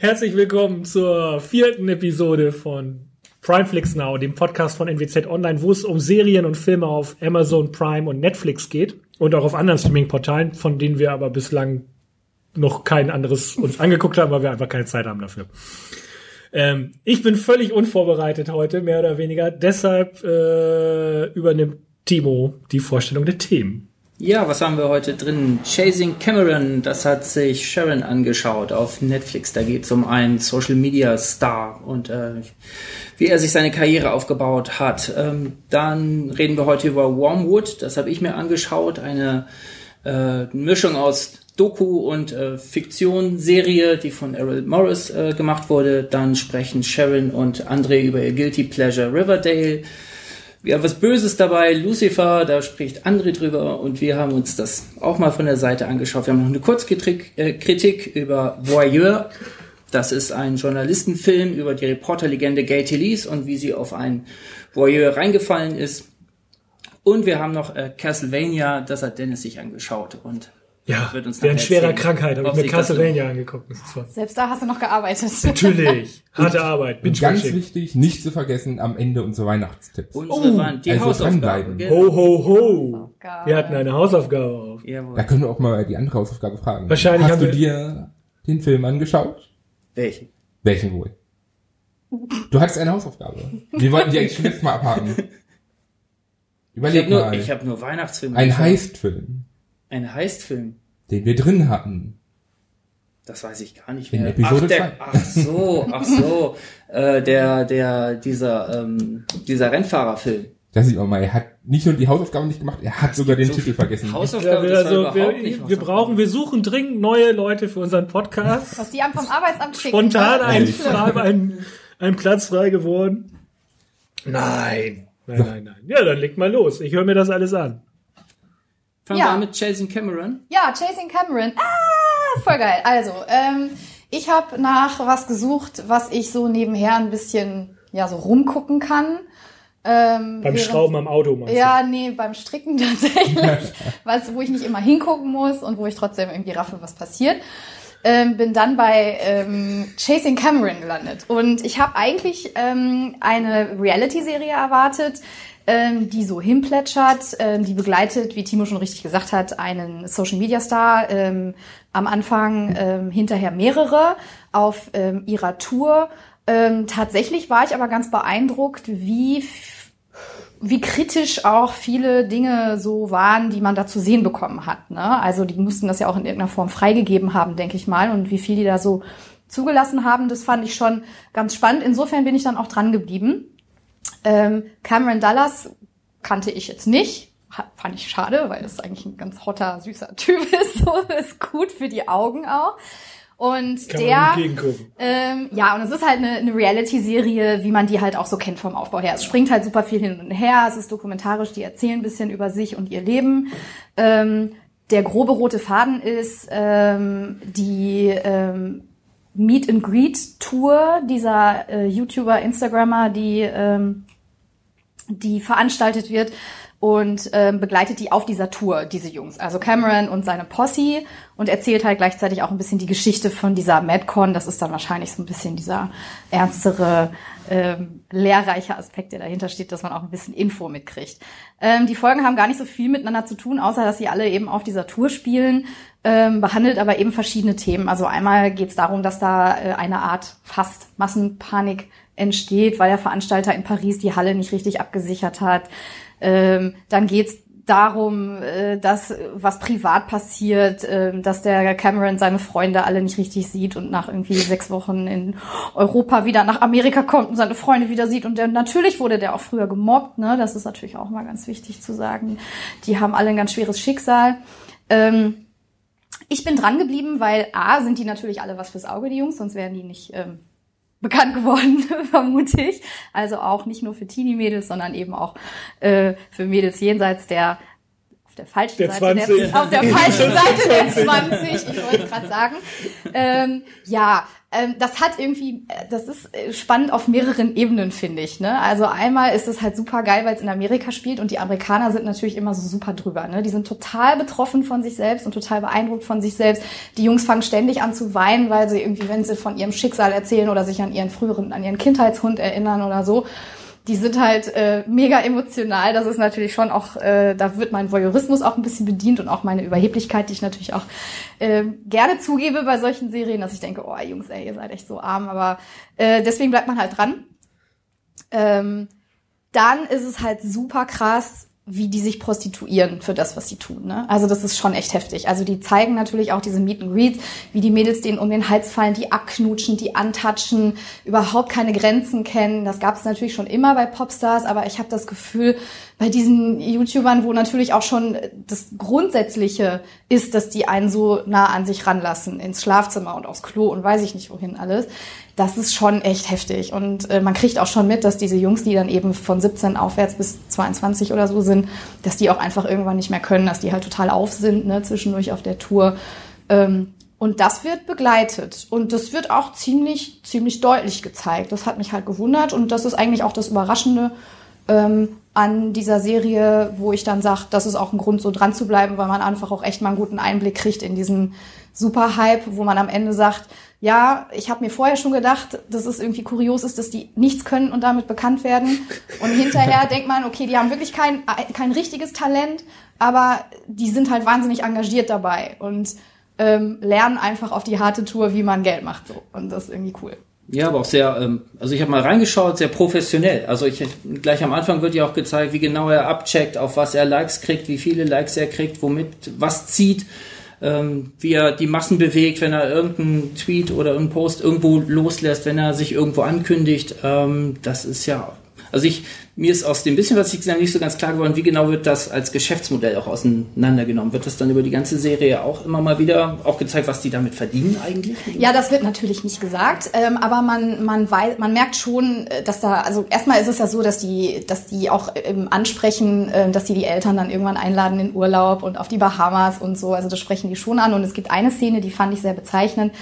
Herzlich willkommen zur vierten Episode von Primeflix Now, dem Podcast von NWZ Online, wo es um Serien und Filme auf Amazon Prime und Netflix geht und auch auf anderen Streaming-Portalen, von denen wir aber bislang noch kein anderes uns angeguckt haben, weil wir einfach keine Zeit haben dafür. Ähm, ich bin völlig unvorbereitet heute, mehr oder weniger. Deshalb äh, übernimmt Timo die Vorstellung der Themen. Ja, was haben wir heute drin? Chasing Cameron, das hat sich Sharon angeschaut auf Netflix. Da geht es um einen Social Media Star und äh, wie er sich seine Karriere aufgebaut hat. Ähm, dann reden wir heute über Wormwood, das habe ich mir angeschaut. Eine äh, Mischung aus Doku und äh, Fiktion-Serie, die von Errol Morris äh, gemacht wurde. Dann sprechen Sharon und Andre über ihr Guilty Pleasure Riverdale wir was Böses dabei, Lucifer, da spricht André drüber und wir haben uns das auch mal von der Seite angeschaut. Wir haben noch eine Kurzkritik äh, über Voyeur. Das ist ein Journalistenfilm über die Reporterlegende Gay Lees und wie sie auf einen Voyeur reingefallen ist. Und wir haben noch äh, Castlevania, das hat Dennis sich angeschaut und ja, während schwerer Krankheit habe ich mir Castlevania angeguckt. Selbst da hast du noch gearbeitet. Natürlich. Harte Arbeit. Bin ganz wichtig, nicht zu vergessen, am Ende unsere Weihnachtstipps. Unsere oh, waren die also Hausaufgaben. Genau. Ho, ho, ho. Wir hatten eine Hausaufgabe auf. Jawohl. Da können wir auch mal die andere Hausaufgabe fragen. Wahrscheinlich Hast du dir den Film angeschaut? Welchen? Welchen wohl? Du hattest eine Hausaufgabe. Wir wollten die eigentlich schon letztes Mal abhaken. Überleg ich hab mal. Nur, ich habe nur Weihnachtsfilme. Ein Heistfilm. Ein Heistfilm. Den wir drin hatten. Das weiß ich gar nicht mehr. In Episode ach, der, ach so, ach so. äh, der, der, dieser, ähm, dieser Rennfahrerfilm. Das sieht man mal, er hat nicht nur die Hausaufgaben nicht gemacht, er hat sogar den so Titel vergessen. Hausaufgaben, ja, also wir, nicht, wir brauchen, wir suchen dringend neue Leute für unseren Podcast. Was die einem vom Arbeitsamt schicken. Spontan ein, ein, ein Platz frei geworden. Nein, nein, nein, nein. Ja, dann leg mal los. Ich höre mir das alles an. Fangen ja. wir an mit Chasing Cameron. Ja, Chasing Cameron. Ah, voll geil. Also, ähm, ich habe nach was gesucht, was ich so nebenher ein bisschen ja so rumgucken kann. Ähm, beim während, Schrauben am Auto meinst Ja, nee, beim Stricken tatsächlich. was, wo ich nicht immer hingucken muss und wo ich trotzdem irgendwie raffe, was passiert. Ähm, bin dann bei ähm, Chasing Cameron gelandet. Und ich habe eigentlich ähm, eine Reality-Serie erwartet, ähm, die so hinplätschert, ähm, die begleitet, wie Timo schon richtig gesagt hat, einen Social Media Star, ähm, am Anfang ähm, hinterher mehrere auf ähm, ihrer Tour. Ähm, tatsächlich war ich aber ganz beeindruckt, wie wie kritisch auch viele Dinge so waren, die man da zu sehen bekommen hat. Ne? Also die mussten das ja auch in irgendeiner Form freigegeben haben, denke ich mal. Und wie viel die da so zugelassen haben, das fand ich schon ganz spannend. Insofern bin ich dann auch dran geblieben. Ähm, Cameron Dallas kannte ich jetzt nicht. Fand ich schade, weil es eigentlich ein ganz hotter, süßer Typ ist. So ist gut für die Augen auch. Und Kann der, ähm, ja, und es ist halt eine, eine Reality-Serie, wie man die halt auch so kennt vom Aufbau her. Es springt halt super viel hin und her, es ist dokumentarisch, die erzählen ein bisschen über sich und ihr Leben. Ähm, der grobe rote Faden ist ähm, die ähm, Meet and Greet Tour dieser äh, YouTuber, Instagrammer, die ähm, die veranstaltet wird und ähm, begleitet die auf dieser Tour, diese Jungs. Also Cameron und seine Posse und erzählt halt gleichzeitig auch ein bisschen die Geschichte von dieser Madcon. Das ist dann wahrscheinlich so ein bisschen dieser ernstere, ähm, lehrreiche Aspekt, der dahinter steht, dass man auch ein bisschen Info mitkriegt. Ähm, die Folgen haben gar nicht so viel miteinander zu tun, außer dass sie alle eben auf dieser Tour spielen, ähm, behandelt aber eben verschiedene Themen. Also einmal geht es darum, dass da äh, eine Art fast Massenpanik entsteht, weil der Veranstalter in Paris die Halle nicht richtig abgesichert hat. Ähm, dann geht's darum, äh, dass was privat passiert, äh, dass der Cameron seine Freunde alle nicht richtig sieht und nach irgendwie sechs Wochen in Europa wieder nach Amerika kommt und seine Freunde wieder sieht. Und der, natürlich wurde der auch früher gemobbt, ne? Das ist natürlich auch mal ganz wichtig zu sagen. Die haben alle ein ganz schweres Schicksal. Ähm, ich bin dran geblieben, weil A, sind die natürlich alle was fürs Auge, die Jungs, sonst wären die nicht ähm, bekannt geworden, vermute ich. Also auch nicht nur für Teenie-Mädels, sondern eben auch äh, für Mädels jenseits der der falschen Der Seite 20. der, auf der falschen Seite der 20, ich wollte es gerade sagen. Ähm, ja, das hat irgendwie, äh, das ist äh, spannend auf mehreren Ebenen, finde ich. Ne? Also einmal ist es halt super geil, weil es in Amerika spielt und die Amerikaner sind natürlich immer so super drüber. Ne? Die sind total betroffen von sich selbst und total beeindruckt von sich selbst. Die Jungs fangen ständig an zu weinen, weil sie irgendwie, wenn sie von ihrem Schicksal erzählen oder sich an ihren früheren, an ihren Kindheitshund erinnern oder so, die sind halt äh, mega emotional. Das ist natürlich schon auch, äh, da wird mein Voyeurismus auch ein bisschen bedient und auch meine Überheblichkeit, die ich natürlich auch äh, gerne zugebe bei solchen Serien, dass ich denke, oh Jungs, ey, ihr seid echt so arm, aber äh, deswegen bleibt man halt dran. Ähm, dann ist es halt super krass, wie die sich prostituieren für das, was sie tun. Ne? Also das ist schon echt heftig. Also die zeigen natürlich auch diese Meet and Greets, wie die Mädels denen um den Hals fallen, die abknutschen, die antatschen, überhaupt keine Grenzen kennen. Das gab es natürlich schon immer bei Popstars, aber ich habe das Gefühl, bei diesen YouTubern, wo natürlich auch schon das Grundsätzliche ist, dass die einen so nah an sich ranlassen, ins Schlafzimmer und aufs Klo und weiß ich nicht wohin alles, das ist schon echt heftig. Und äh, man kriegt auch schon mit, dass diese Jungs, die dann eben von 17 aufwärts bis 22 oder so sind, dass die auch einfach irgendwann nicht mehr können, dass die halt total auf sind, ne, zwischendurch auf der Tour. Ähm, und das wird begleitet. Und das wird auch ziemlich, ziemlich deutlich gezeigt. Das hat mich halt gewundert. Und das ist eigentlich auch das Überraschende ähm, an dieser Serie, wo ich dann sage, das ist auch ein Grund, so dran zu bleiben, weil man einfach auch echt mal einen guten Einblick kriegt in diesen Super-Hype, wo man am Ende sagt, ja, ich habe mir vorher schon gedacht, dass es irgendwie kurios ist, dass die nichts können und damit bekannt werden. Und hinterher denkt man, okay, die haben wirklich kein, kein richtiges Talent, aber die sind halt wahnsinnig engagiert dabei und ähm, lernen einfach auf die harte Tour, wie man Geld macht. So. Und das ist irgendwie cool. Ja, aber auch sehr, ähm, also ich habe mal reingeschaut, sehr professionell. Also ich gleich am Anfang wird ja auch gezeigt, wie genau er abcheckt, auf was er Likes kriegt, wie viele Likes er kriegt, womit was zieht ähm, wie er die Massen bewegt, wenn er irgendeinen Tweet oder einen Post irgendwo loslässt, wenn er sich irgendwo ankündigt. Ähm, das ist ja, also ich, mir ist aus dem bisschen, was ich gesehen habe, nicht so ganz klar geworden, wie genau wird das als Geschäftsmodell auch auseinandergenommen. Wird das dann über die ganze Serie auch immer mal wieder auch gezeigt, was die damit verdienen eigentlich? Ja, das wird natürlich nicht gesagt, ähm, aber man, man, weiß, man merkt schon, äh, dass da, also erstmal ist es ja so, dass die, dass die auch ähm, ansprechen, äh, dass die die Eltern dann irgendwann einladen in Urlaub und auf die Bahamas und so. Also das sprechen die schon an. Und es gibt eine Szene, die fand ich sehr bezeichnend.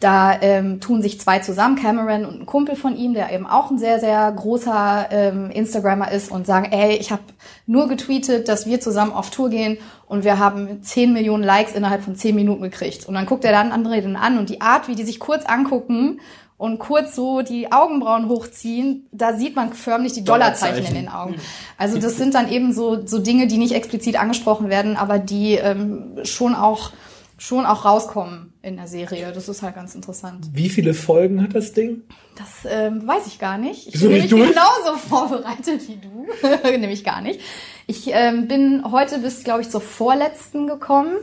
Da ähm, tun sich zwei zusammen, Cameron und ein Kumpel von ihm, der eben auch ein sehr, sehr großer ähm, Instagrammer ist und sagen, ey, ich habe nur getweetet, dass wir zusammen auf Tour gehen und wir haben 10 Millionen Likes innerhalb von 10 Minuten gekriegt. Und dann guckt er dann andere den an und die Art, wie die sich kurz angucken und kurz so die Augenbrauen hochziehen, da sieht man förmlich die Dollarzeichen in den Augen. Also das sind dann eben so, so Dinge, die nicht explizit angesprochen werden, aber die ähm, schon auch schon auch rauskommen in der Serie. Das ist halt ganz interessant. Wie viele Folgen hat das Ding? Das ähm, weiß ich gar nicht. Ich bin nicht genauso vorbereitet wie du. nämlich gar nicht. Ich ähm, bin heute bis, glaube ich, zur vorletzten gekommen.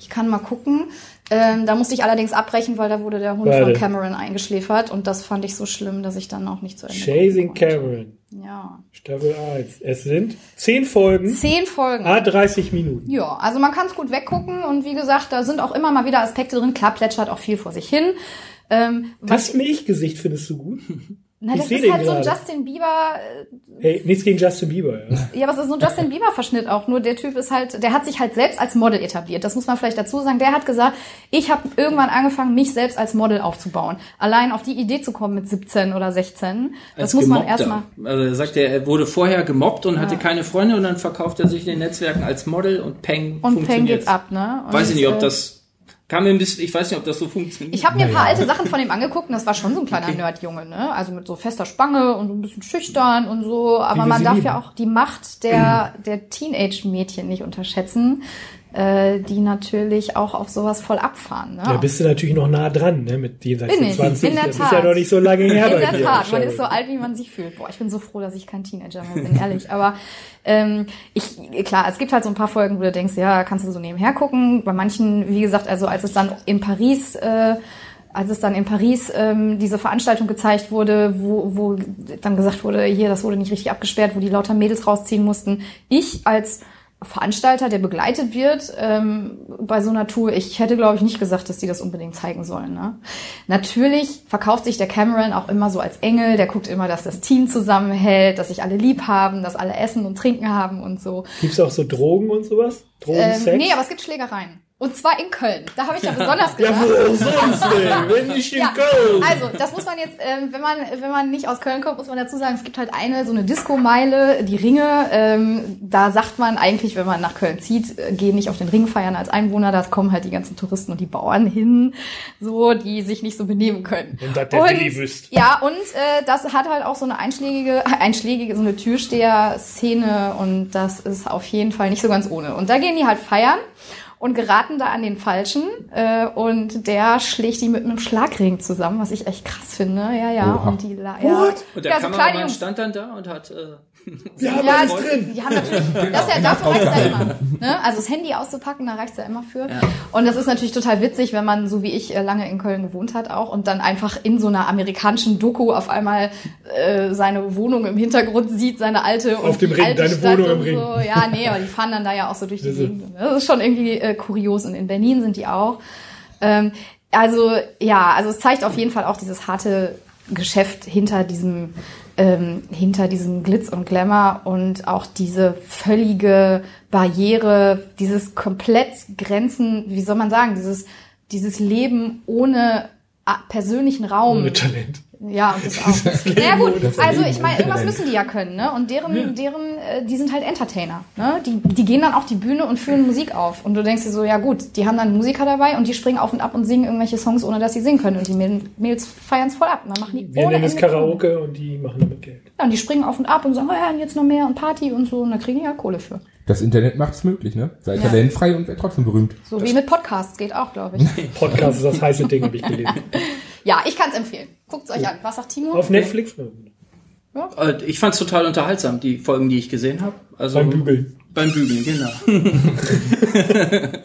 Ich kann mal gucken. Ähm, da musste ich allerdings abbrechen, weil da wurde der Hund Warte. von Cameron eingeschläfert und das fand ich so schlimm, dass ich dann auch nicht zu Ende Chasing. Cameron. Ja. Staffel 1. Es sind 10 Folgen, Zehn Folgen. a 30 Minuten. Ja, also man kann es gut weggucken und wie gesagt, da sind auch immer mal wieder Aspekte drin. Klar plätschert auch viel vor sich hin. Ähm, Das Ich-Gesicht findest du gut? na, ich das ist halt so ein gerade. Justin Bieber, äh, Hey, nichts gegen Justin Bieber, ja. ja, aber es ist so ein Justin Bieber Verschnitt auch. Nur der Typ ist halt, der hat sich halt selbst als Model etabliert. Das muss man vielleicht dazu sagen. Der hat gesagt, ich habe irgendwann angefangen, mich selbst als Model aufzubauen. Allein auf die Idee zu kommen mit 17 oder 16, das Als muss man Gemobbter. erstmal. Also er sagt, er er wurde vorher gemobbt und hatte keine Freunde und dann verkauft er sich in den Netzwerken als Model und Peng Und Peng funktioniert. geht's ab, ne? Und, Weiß ich nicht, ob äh, das kam mir ein bisschen, ich weiß nicht, ob das so funktioniert. Ich habe mir ein paar alte Sachen von ihm angeguckt und das war schon so ein kleiner Nerdjunge, ne? Also mit so fester Spange und so ein bisschen schüchtern und so. Aber man darf lieben. ja auch die Macht der, der Teenage-Mädchen nicht unterschätzen, äh, die natürlich auch auf sowas voll abfahren. Ne? Da bist du natürlich noch nah dran, ne, mit jenseits Bin der ich, 20. in der das ist ja noch nicht so lange her In der. Tat, man ist so alt, wie man sich fühlt. Boah, ich bin so froh, dass ich kein Teenager mehr bin, ehrlich. Aber ähm, ich, klar, es gibt halt so ein paar Folgen, wo du denkst, ja, kannst du so nebenher gucken. Bei manchen, wie gesagt, also als es dann in Paris äh, als es dann in Paris ähm, diese Veranstaltung gezeigt wurde, wo, wo dann gesagt wurde, hier, das wurde nicht richtig abgesperrt, wo die lauter Mädels rausziehen mussten. Ich als Veranstalter, der begleitet wird ähm, bei so einer Tour. Ich hätte, glaube ich, nicht gesagt, dass die das unbedingt zeigen sollen. Ne? Natürlich verkauft sich der Cameron auch immer so als Engel. Der guckt immer, dass das Team zusammenhält, dass sich alle lieb haben, dass alle Essen und Trinken haben und so. Gibt's auch so Drogen und sowas? Drogen, Ähm, Sex? nee, aber es gibt Schlägereien. Und zwar in Köln. Da habe ich ja besonders ja, gedacht. wo sonst denn? Wenn nicht in Ja, Köln. also das muss man jetzt, ähm, wenn man wenn man nicht aus Köln kommt, muss man dazu sagen, es gibt halt eine so eine Disco-Meile, die Ringe. Ähm, da sagt man eigentlich, wenn man nach Köln zieht, äh, geh nicht auf den Ring feiern als Einwohner. Da kommen halt die ganzen Touristen und die Bauern hin, so die sich nicht so benehmen können. Und das der Willi wüsst. Ja, und äh, das hat halt auch so eine einschlägige, einschlägige, so eine Türsteher-Szene und das ist auf jeden Fall nicht so ganz ohne. Und da gehen die halt feiern und geraten da an den Falschen äh, und der schlägt die mit einem Schlagring zusammen, was ich echt krass finde. Ja, ja. Oha. Und die la- ja. Und der ja, Kameramann stand dann da und hat. Äh, Wir haben Ja, alles die, drin. die haben natürlich, das ist ja, dafür reicht's ja immer. Ne? Also das Handy auszupacken, da reicht's ja immer für. Und das ist natürlich total witzig, wenn man, so wie ich, äh, lange in Köln gewohnt hat auch und dann einfach in so einer amerikanischen Doku auf einmal äh, seine Wohnung im Hintergrund sieht, seine alte und Auf dem Ring, alte deine Stadt Wohnung im Ring. So. Ja, nee, aber die fahren dann da ja auch so durch die Also- Gegend. Das ist schon irgendwie äh, kurios und in Berlin sind die auch. Ähm, also ja, also es zeigt auf jeden Fall auch dieses harte Geschäft hinter diesem ähm, hinter diesem Glitz und Glamour und auch diese völlige Barriere, dieses komplett Grenzen, wie soll man sagen, dieses dieses Leben ohne persönlichen Raum. Ohne Talent. Ja, und das auch. naja gut, Das also ich meine, irgendwas müssen die ja können, ne? Und deren, deren, äh, die sind halt Entertainer, ne? Die, die gehen dann auf die Bühne und führen Musik auf. Und du denkst dir so, ja gut, die haben dann Musiker dabei und die springen auf und ab und singen irgendwelche Songs, ohne dass sie singen können. Und die Mäd- Mädels feiern es voll ab. Und dann machen die Wir ohne nennen es Karaoke und die machen damit Geld. Ja, und die springen auf und ab und sagen, oh ja, und jetzt noch mehr und Party und so. Und da kriegen die ja Kohle für. Das Internet macht's möglich, ne? Sei Ja. talentfrei und werd trotzdem berühmt. So wie mit Podcasts geht auch, glaube ich. Podcast ist das heiße Ding, habe ich gelesen. ja, ich kann es empfehlen. Guckt's euch an. Was sagt Timo? Auf Netflix? äh, ich fand es total unterhaltsam, die Folgen, die ich gesehen habe. Also, Beim Bügeln. Beim Bügeln, genau.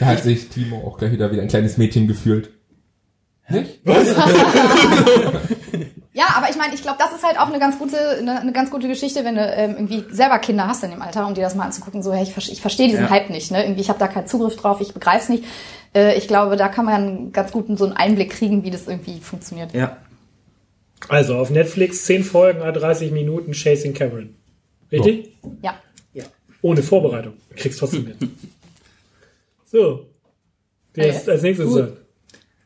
Da hat sich Timo auch gleich wieder wie ein kleines Mädchen gefühlt. Nicht? Ja, aber ich meine, ich glaube, das ist halt auch eine ganz gute, eine, eine ganz gute Geschichte, wenn du ähm, irgendwie selber Kinder hast in dem Alter, um dir das mal anzugucken. So, hey, ich, ich verstehe diesen Ja. Hype nicht, ne? Irgendwie, ich habe da keinen Zugriff drauf, ich begreife es nicht. Äh, ich glaube, da kann man ganz gut so einen Einblick kriegen, wie das irgendwie funktioniert. Ja. Also auf Netflix 10 Folgen, a 30 Minuten Chasing Cameron. Richtig? Ja. ja. Ohne Vorbereitung. Kriegst trotzdem mit. So. Wer Ja, ist als nächstes Gut.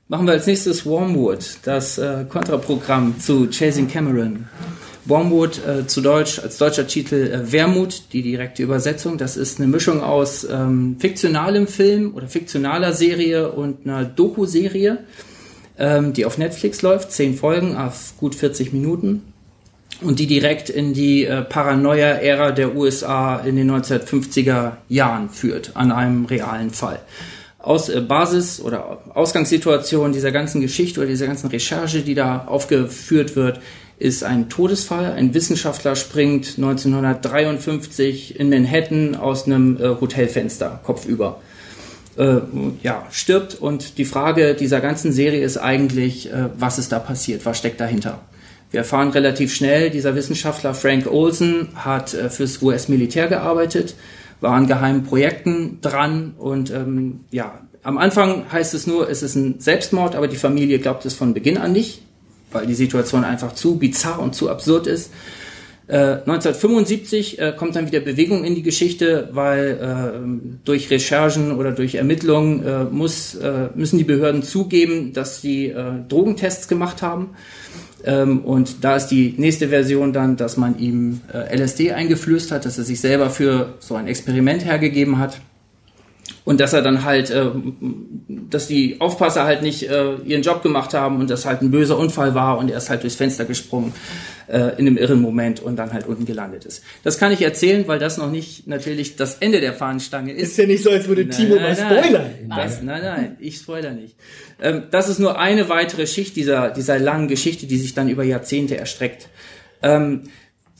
Machen wir als nächstes Wormwood, das äh, Kontraprogramm zu Chasing Cameron. Wormwood äh, zu Deutsch, als deutscher Titel äh, Wermut, die direkte Übersetzung. Das ist eine Mischung aus ähm, fiktionalem Film oder fiktionaler Serie und einer Doku-Serie, ähm, die auf Netflix läuft. Zehn Folgen auf gut 40 Minuten. Und die direkt in die äh, Paranoia-Ära der USA in den 1950er Jahren führt, an einem realen Fall. Aus äh, Basis oder Ausgangssituation dieser ganzen Geschichte oder dieser ganzen Recherche, die da aufgeführt wird, ist ein Todesfall. Ein Wissenschaftler springt 1953 in Manhattan aus einem äh, Hotelfenster kopfüber äh, ja, stirbt. Und die Frage dieser ganzen Serie ist eigentlich, äh, was ist da passiert, was steckt dahinter? Wir erfahren relativ schnell, dieser Wissenschaftler Frank Olsen hat äh, fürs US-Militär gearbeitet, war an geheimen Projekten dran und ähm, ja, am Anfang heißt es nur, es ist ein Selbstmord, aber die Familie glaubt es von Beginn an nicht, weil die Situation einfach zu bizarr und zu absurd ist. Äh, 1975 äh, kommt dann wieder Bewegung in die Geschichte, weil äh, durch Recherchen oder durch Ermittlungen äh, muss, äh, müssen die Behörden zugeben, dass sie äh, Drogentests gemacht haben. Ähm, und da ist die nächste Version dann, dass man ihm äh, LSD eingeflößt hat, dass er sich selber für so ein Experiment hergegeben hat. Und dass er dann halt, äh, dass die Aufpasser halt nicht äh, ihren Job gemacht haben und das halt ein böser Unfall war und er ist halt durchs Fenster gesprungen äh, in einem irren Moment und dann halt unten gelandet ist. Das kann ich erzählen, weil das noch nicht natürlich das Ende der Fahnenstange ist. Ist ja nicht so, als würde Timo mal spoilern. Das, nein, nein, ich spoiler nicht. Ähm, das ist nur eine weitere Schicht dieser, dieser langen Geschichte, die sich dann über Jahrzehnte erstreckt. Ähm,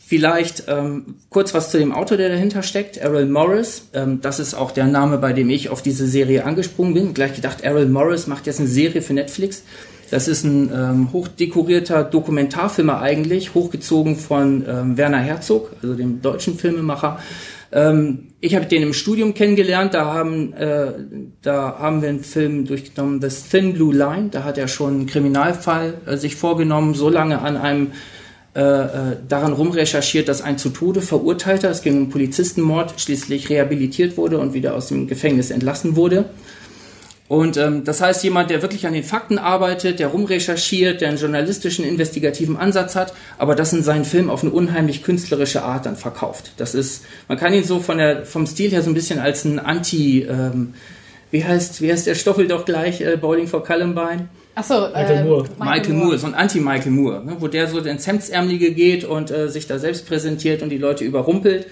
vielleicht ähm, kurz was zu dem Autor, der dahinter steckt, Errol Morris. Ähm, das ist auch der Name, bei dem ich auf diese Serie angesprungen bin. Gleich gedacht, Errol Morris macht jetzt eine Serie für Netflix. Das ist ein ähm, hochdekorierter Dokumentarfilmer eigentlich, hochgezogen von ähm, Werner Herzog, also dem deutschen Filmemacher. Ähm, ich habe den im Studium kennengelernt, da haben, äh, da haben wir einen Film durchgenommen, The Thin Blue Line, da hat er schon einen Kriminalfall äh, sich vorgenommen, so lange an einem äh, äh, daran rumrecherchiert, dass ein zu Tode verurteilter, es ging um Polizistenmord, schließlich rehabilitiert wurde und wieder aus dem Gefängnis entlassen wurde. Und ähm, das heißt, jemand, der wirklich an den Fakten arbeitet, der rumrecherchiert, der einen journalistischen, investigativen Ansatz hat, aber das in seinen Film auf eine unheimlich künstlerische Art dann verkauft. Das ist, man kann ihn so von der, vom Stil her so ein bisschen als ein Anti, ähm, wie heißt, wie heißt der Stoffel doch gleich, äh, Bowling for Columbine? Ach so, Michael äh, Moore. Michael Moore, so ein Anti-Michael Moore, ne, wo der so ins Hemdsärmelige geht und äh, sich da selbst präsentiert und die Leute überrumpelt.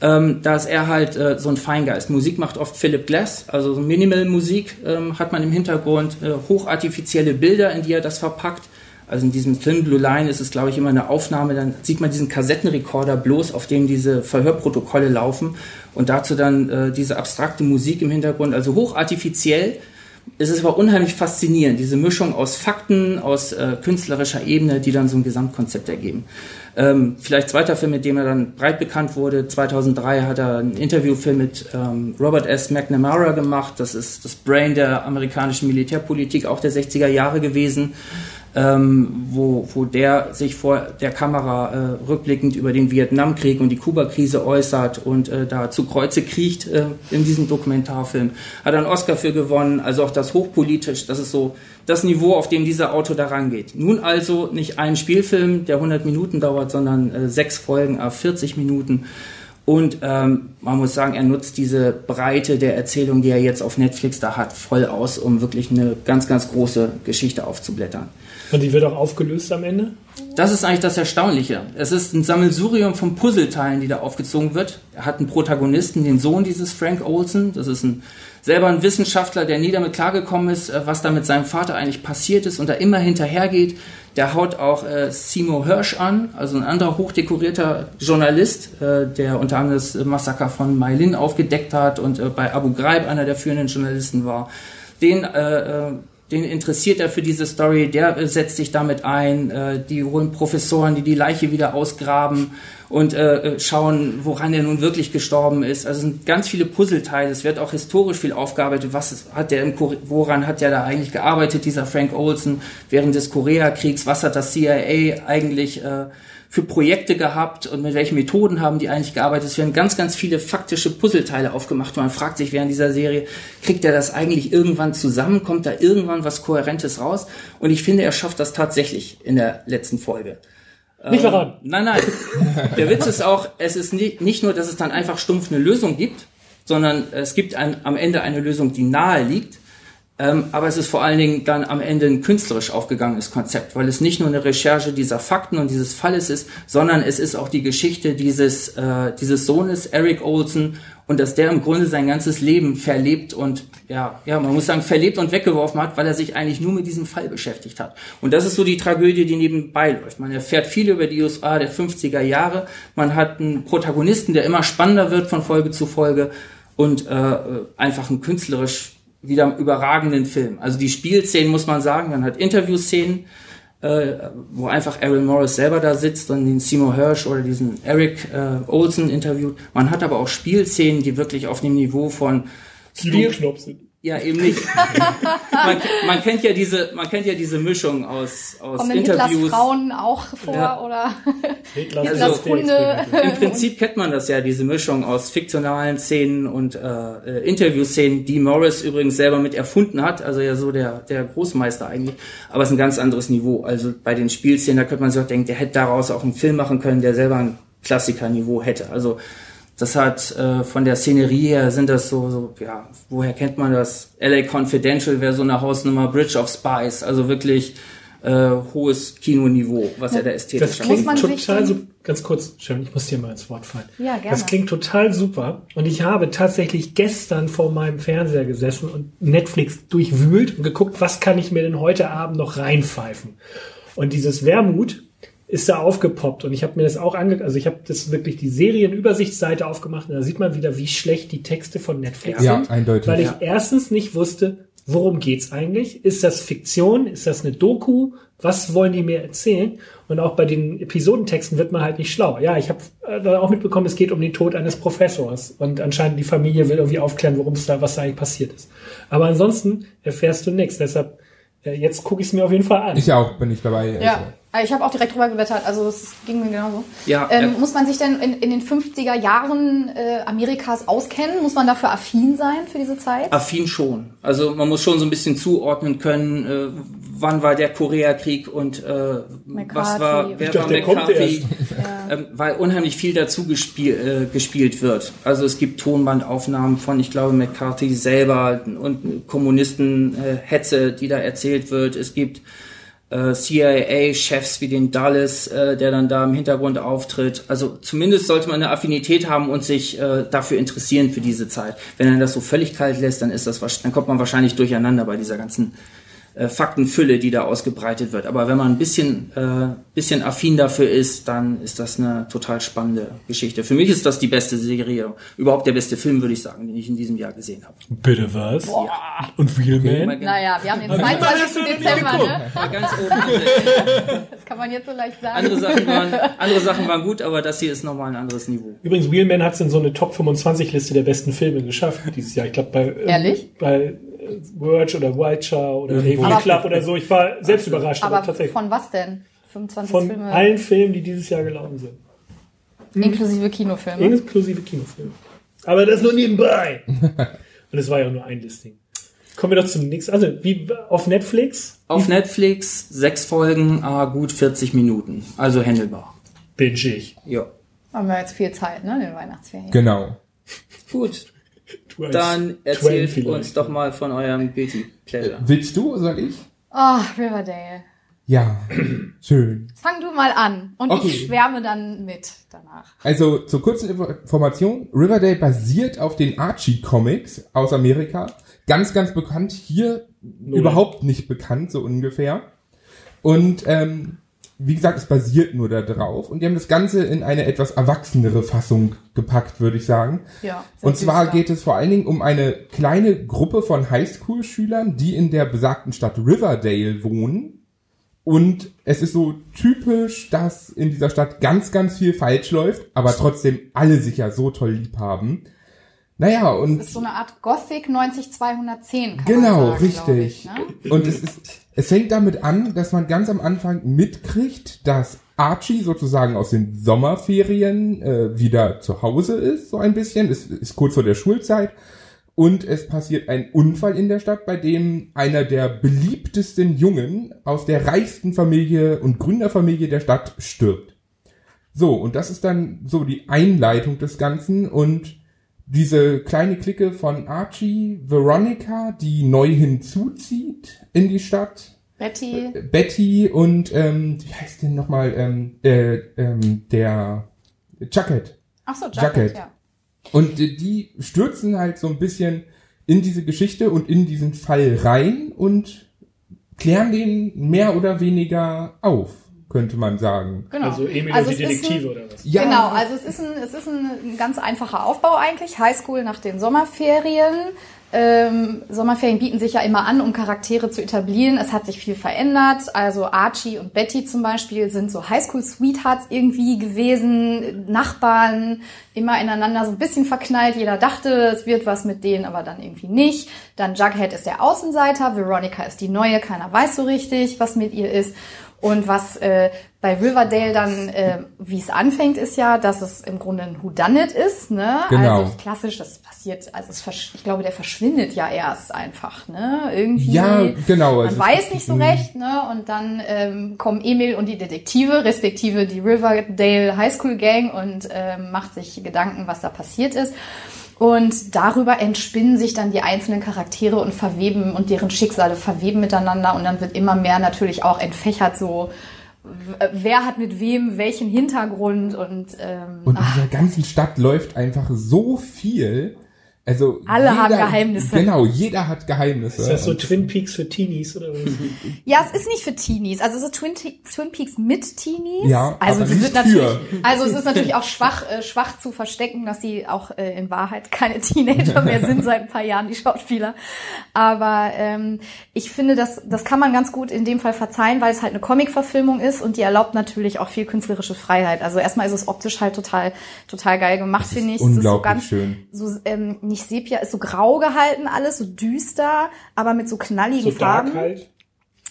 Ähm, da ist er halt äh, so ein Feingeist. Musik macht oft Philip Glass, also so Minimal-Musik ähm, hat man im Hintergrund, äh, hochartifizielle Bilder, in die er das verpackt. Also in diesem Film Blue Line ist es, glaube ich, immer eine Aufnahme, dann sieht man diesen Kassettenrekorder bloß, auf dem diese Verhörprotokolle laufen und dazu dann äh, diese abstrakte Musik im Hintergrund, also hochartifiziell. Es ist aber unheimlich faszinierend, diese Mischung aus Fakten, aus äh, künstlerischer Ebene, die dann so ein Gesamtkonzept ergeben. Ähm, vielleicht zweiter Film, mit dem er dann breit bekannt wurde. 2003 hat er einen Interviewfilm mit ähm, Robert S. McNamara gemacht. Das ist das Brain der amerikanischen Militärpolitik, auch der 60er Jahre gewesen ähm, wo, wo der sich vor der Kamera äh, rückblickend über den Vietnamkrieg und die Kuba-Krise äußert und äh, da zu Kreuze kriecht äh, in diesem Dokumentarfilm. Hat einen Oscar für gewonnen, also auch das hochpolitisch, das ist so das Niveau, auf dem dieser Autor da rangeht. Nun also nicht ein Spielfilm, der 100 Minuten dauert, sondern äh, sechs Folgen, äh, 40 Minuten. Und ähm, man muss sagen, er nutzt diese Breite der Erzählung, die er jetzt auf Netflix da hat, voll aus, um wirklich eine ganz, ganz große Geschichte aufzublättern. Und die wird auch aufgelöst am Ende? Das ist eigentlich das Erstaunliche. Es ist ein Sammelsurium von Puzzleteilen, die da aufgezogen wird. Er hat einen Protagonisten, den Sohn dieses Frank Olsen. Das ist ein, selber ein Wissenschaftler, der nie damit klargekommen ist, äh, was da mit seinem Vater eigentlich passiert ist und da immer hinterhergeht. Der haut auch äh, Seymour Hirsch an, also ein anderer hochdekorierter Journalist, äh, der unter anderem das Massaker von Mailin aufgedeckt hat und äh, bei Abu Ghraib einer der führenden Journalisten war. Den äh, äh, den interessiert er für diese Story, der äh, setzt sich damit ein, äh, die holen Professoren, die die Leiche wieder ausgraben und äh, äh, schauen, woran er nun wirklich gestorben ist. Also es sind ganz viele Puzzleteile, es wird auch historisch viel aufgearbeitet, was hat der im woran hat der da eigentlich gearbeitet, dieser Frank Olsen während des Koreakriegs, was hat das CIA eigentlich äh, für Projekte gehabt und mit welchen Methoden haben die eigentlich gearbeitet. Es werden ganz, ganz viele faktische Puzzleteile aufgemacht und man fragt sich während dieser Serie, kriegt er das eigentlich irgendwann zusammen? Kommt da irgendwann was Kohärentes raus? Und ich finde, er schafft das tatsächlich in der letzten Folge. Nicht verraten. Ähm, nein, nein. Der Witz ist auch, es ist nicht, nicht nur, dass es dann einfach stumpf eine Lösung gibt, sondern es gibt ein, am Ende eine Lösung, die nahe liegt. Ähm, aber es ist vor allen Dingen dann am Ende ein künstlerisch aufgegangenes Konzept, weil es nicht nur eine Recherche dieser Fakten und dieses Falles ist, sondern es ist auch die Geschichte dieses, äh, dieses Sohnes, Eric Olsen, und dass der im Grunde sein ganzes Leben verlebt und, ja, ja, man muss sagen, verlebt und weggeworfen hat, weil er sich eigentlich nur mit diesem Fall beschäftigt hat. Und das ist so die Tragödie, die nebenbei läuft. Man erfährt viel über die USA der 50er Jahre. Man hat einen Protagonisten, der immer spannender wird von Folge zu Folge und äh, einfach ein künstlerisch wieder überragenden Film. Also die Spielszenen muss man sagen, man hat Interviewszenen, äh, wo einfach Aaron Morris selber da sitzt und den Seymour Hirsch oder diesen Eric äh, Olsen interviewt. Man hat aber auch Spielszenen, die wirklich auf dem Niveau von Spiel Knopf sind. Ja, eben nicht. man, man kennt ja diese, man kennt ja diese Mischung aus, aus Kommen Hitlers Interviews. Frauen auch vor Ja. oder Hitlers Hitlers Also- Hunde? Im Prinzip kennt man das ja, diese Mischung aus fiktionalen Szenen und äh, äh, Interviewszenen, die Morris übrigens selber mit erfunden hat, also ja so der, der Großmeister eigentlich, aber es ist ein ganz anderes Niveau. Also bei den Spielszenen, da könnte man sich auch denken, der hätte daraus auch einen Film machen können, der selber ein Klassikerniveau hätte. Also das hat äh, von der Szenerie her sind das so, so, ja, woher kennt man das? LA Confidential wäre so eine Hausnummer, Bridge of Spies, also wirklich äh, hohes Kinoniveau, was er da ästhetisch Das hat. Klingt man sich total super. Ganz kurz, Sharon, ich muss dir mal ins Wort fallen. Ja, gerne. Das klingt total super. Und ich habe tatsächlich gestern vor meinem Fernseher gesessen und Netflix durchwühlt und geguckt, was kann ich mir denn heute Abend noch reinpfeifen. Und dieses Wermut ist da aufgepoppt und ich habe mir das auch ange also ich habe das wirklich die Serienübersichtsseite aufgemacht und da sieht man wieder, wie schlecht die Texte von Netflix Ja, sind, eindeutig. weil ich Ja. erstens nicht wusste, worum geht's eigentlich? Ist das Fiktion? Ist das eine Doku? was wollen die mir erzählen? Und auch bei den Episodentexten wird man halt nicht schlau. Ja, ich habe äh, auch mitbekommen, es geht um den Tod eines Professors und anscheinend die Familie will irgendwie aufklären, worum es da, was da eigentlich passiert ist. Aber ansonsten erfährst du nichts. Deshalb äh, jetzt gucke ich es mir auf jeden Fall an. Ich auch, bin ich dabei. Ja, Also. Äh, ich habe auch direkt drüber geblättert, also es ging mir genauso. Ja, ähm, äh, muss man sich denn in, in den 50er Jahren äh, Amerikas auskennen? Muss man dafür affin sein für diese Zeit? Affin schon. Also man muss schon so ein bisschen zuordnen können, äh, wann war der Koreakrieg und äh, was McCarthy. war, wer Ich dachte, war der kommt McCarthy, erst. ähm, weil unheimlich viel dazu gespiel, äh, gespielt wird. Also es gibt Tonbandaufnahmen von, ich glaube, McCarthy selber und Kommunisten-Hetze, die da erzählt wird. Es gibt äh, CIA-Chefs wie den Dulles, äh, der dann da im Hintergrund auftritt. Also zumindest sollte man eine Affinität haben und sich äh, dafür interessieren für diese Zeit. Wenn er das so völlig kalt lässt, dann ist das dann kommt man wahrscheinlich durcheinander bei dieser ganzen äh, Faktenfülle, die da ausgebreitet wird. Aber wenn man ein bisschen, äh, bisschen affin dafür ist, dann ist das eine total spannende Geschichte. Für mich ist das die beste Serie, überhaupt der beste Film, würde ich sagen, den ich in diesem Jahr gesehen habe. Bitte was? Und Real Man? Naja, wir haben den Aber das 22. hast du noch nie Dezember, ne? War ganz oben. Das kann man jetzt so leicht sagen. Andere Sachen waren, andere Sachen waren gut, aber das hier ist nochmal ein anderes Niveau. Übrigens, Real Man hat es in so eine Top 25 Liste der besten Filme geschafft dieses Jahr. Ich glaube bei ähm, Ehrlich? bei Verge oder Vulture oder Aber- Club oder so. Ich war selbst überrascht, aber, Aber tatsächlich von was denn? 25 von Filme allen Filmen, die dieses Jahr gelaufen sind, inklusive Kinofilme. inklusive Kinofilme. Aber das nur nebenbei. Und es war ja nur ein Listing. Kommen wir doch zum nächsten. Also wie auf Netflix Auf Netflix sechs Folgen, ah, gut 40 Minuten. Also handelbar. binge ich. Ja. Haben wir jetzt viel Zeit, ne, in den Weihnachtsferien. Genau. Gut, Als dann Twain erzählt vielleicht. uns doch mal von eurem Guilty Pleasure. Willst du, soll ich? Oh, Riverdale. Ja, schön. Fang du mal an und Okay. ich schwärme dann mit danach. Also zur kurzen Info- Information, Riverdale basiert auf den Archie Comics aus Amerika. Ganz, ganz bekannt, hier überhaupt nicht bekannt, so ungefähr. Und ähm, wie gesagt, es basiert nur da drauf. Und die haben das Ganze in eine etwas erwachsenere Fassung gepackt, würde ich sagen. Ja. Und zwar geht es vor allen Dingen um eine kleine Gruppe von Highschool-Schülern, die in der besagten Stadt Riverdale wohnen. Und es ist so typisch, dass in dieser Stadt ganz, ganz viel falsch läuft, aber trotzdem alle sich ja so toll lieb haben. Naja, und Das ist so eine Art Gothic 90210, kann Genau, man sagen, richtig. Ich, ne? Und es, ist, es fängt damit an, dass man ganz am Anfang mitkriegt, dass Archie sozusagen aus den Sommerferien äh, wieder zu Hause ist, so ein bisschen. Es ist kurz vor der Schulzeit. Und es passiert ein Unfall in der Stadt, bei dem einer der beliebtesten Jungen aus der reichsten Familie und Gründerfamilie der Stadt stirbt. So, und das ist dann so die Einleitung des Ganzen und diese kleine Clique von Archie, Veronica, die neu hinzuzieht in die Stadt, Betty, Betty und ähm, wie heißt denn nochmal ähm, äh, ähm, der Jacket. ach so, Jacket. Jacket, ja. Und äh, die stürzen halt so ein bisschen in diese Geschichte und in diesen Fall rein und klären den mehr oder weniger auf, könnte man sagen. Genau. Also Emil Also und die es ist ein- Detektive oder was? Ja, Genau, also es ist, ein, es ist ein, ein ganz einfacher Aufbau eigentlich. Highschool nach den Sommerferien. Ähm, Sommerferien bieten sich ja immer an, um Charaktere zu etablieren. Es hat sich viel verändert. Also Archie und Betty zum Beispiel sind so Highschool-Sweethearts irgendwie gewesen, Nachbarn, immer ineinander so ein bisschen verknallt. Jeder dachte, es wird was mit denen, aber dann irgendwie nicht. Dann Jughead ist der Außenseiter, Veronica ist die Neue, keiner weiß so richtig, was mit ihr ist. Und was äh, bei Riverdale dann, äh, wie es anfängt, ist ja, dass es im Grunde ein Whodunit ist, ne? Genau. Also klassisch, das passiert, also ich glaube, der verschwindet ja erst einfach, ne? Irgendwie. Ja, genau, Man also weiß nicht so recht, ne? Und dann ähm, kommen Emil und die Detektive, respektive die Riverdale High School Gang und ähm, macht sich Gedanken, was da passiert ist. Und darüber entspinnen sich dann die einzelnen Charaktere und verweben und deren Schicksale verweben miteinander und dann wird immer mehr natürlich auch entfächert so, wer hat mit wem welchen Hintergrund und, ähm, Und in ach, dieser ganzen Stadt läuft einfach so viel. Also Alle haben Geheimnisse. Genau, jeder hat Geheimnisse. Ist das so Twin Peaks für Teenies oder was? Ja, es ist nicht für Teenies. Also es ist Twin, Twin Peaks mit Teenies. Ja, also aber nicht sind natürlich, für. also es ist natürlich auch schwach, äh, schwach zu verstecken, dass sie auch äh, in Wahrheit keine Teenager mehr sind seit ein paar Jahren, die Schauspieler. Aber ähm, ich finde, das, das kann man ganz gut in dem Fall verzeihen, weil es halt eine Comic-Verfilmung ist und die erlaubt natürlich auch viel künstlerische Freiheit. Also erstmal ist es optisch halt total, total geil gemacht, Es ist finde ich. unglaublich schön. so ähm, nicht Sepia, ist so grau gehalten alles, so düster, aber mit so knalligen So Farben. dark halt.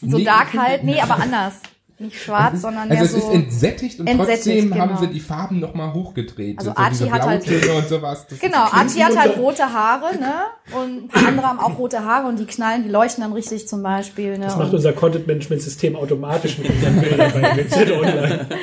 So Nee. dark halt, nee, aber anders. Nicht schwarz, sondern Also mehr es so. ist entsättigt und Entsättigt, trotzdem haben genau. sie die Farben nochmal hochgedreht. Also Archie hat halt- und sowas. Das Genau, Archie hat halt rote Haare, ne? Und ein paar andere haben auch rote Haare und die knallen, die leuchten dann richtig zum Beispiel, ne? Das macht unser Content-Management-System automatisch mit unseren Bildern bei WZ Online.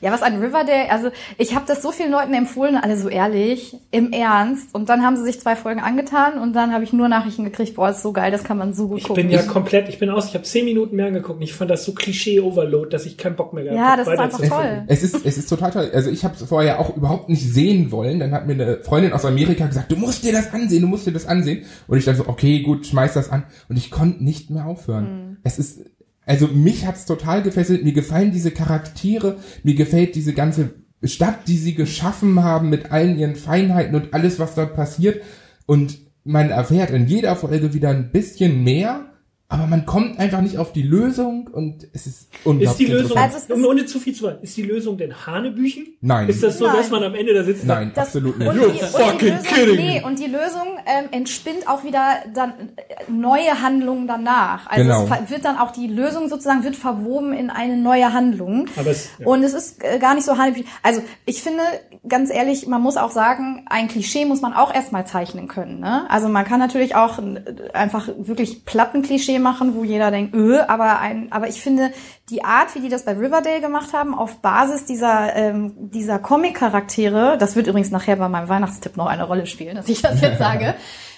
ja, was an Riverdale, also ich habe das so vielen Leuten empfohlen, alle so ehrlich, im Ernst. Und dann haben sie sich zwei Folgen angetan und dann habe ich nur Nachrichten gekriegt, boah, ist so geil, das kann man so gut Ich gucken. bin ja komplett, ich bin aus, ich habe zehn Minuten mehr angeguckt und ich fand das so Klischee-Overload, dass ich keinen Bock mehr gehabt Ja, hab, das ist einfach toll. Es ist, es ist total toll. Also ich habe es vorher auch überhaupt nicht sehen wollen. Dann hat mir eine Freundin aus Amerika gesagt, du musst dir das ansehen, du musst dir das ansehen. Und ich dann so, okay, gut, schmeiß das an. Und ich konnte nicht mehr aufhören. Es ist, also mich hat's total gefesselt. Mir gefallen diese Charaktere, mir gefällt diese ganze Stadt, die sie geschaffen haben mit allen ihren Feinheiten und alles, was dort passiert. Und man erfährt in jeder Folge wieder ein bisschen mehr. Aber man kommt einfach nicht auf die Lösung und es ist unglaublich. Ist die Lösung. Also es ist- um- ohne zu viel zu sagen, ist die Lösung denn Hanebüchen? Nein. Ist das so, Nein. dass man am Ende da sitzt? und Nein, Das- absolut nicht. You're fucking Lösung, kidding nee, und die Lösung ähm, entspinnt auch wieder dann äh, neue Handlungen danach. Also Genau. es wird dann auch die Lösung sozusagen wird verwoben in eine neue Handlung. Aber es- ja. Und es ist äh, gar nicht so hanebüchen. Also ich finde, ganz ehrlich, man muss auch sagen, ein Klischee muss man auch erstmal zeichnen können. Ne? Also man kann natürlich auch äh, einfach wirklich platten Klischee machen, wo jeder denkt, öh, aber ein, aber ich finde die Art, wie die das bei Riverdale gemacht haben, auf Basis dieser ähm, dieser Comic-Charaktere, das wird übrigens nachher bei meinem Weihnachtstipp noch eine Rolle spielen, dass ich das jetzt sage.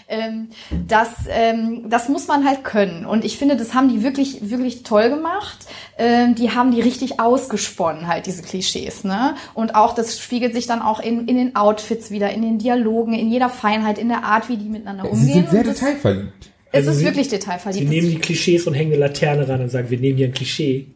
Ähm, das, ähm, das muss man halt können. Und ich finde, das haben die wirklich, wirklich toll gemacht. Ähm, die haben die richtig ausgesponnen, halt, diese Klischees, ne? Und auch, das spiegelt sich dann auch in, in den Outfits wieder, in den Dialogen, in jeder Feinheit, in der Art, wie die miteinander Sie umgehen. sind sehr Und es ist sie- wirklich Sie detailverliebt. nehmen die Klischees und hängen eine Laterne ran und sagen, wir nehmen hier ein Klischee.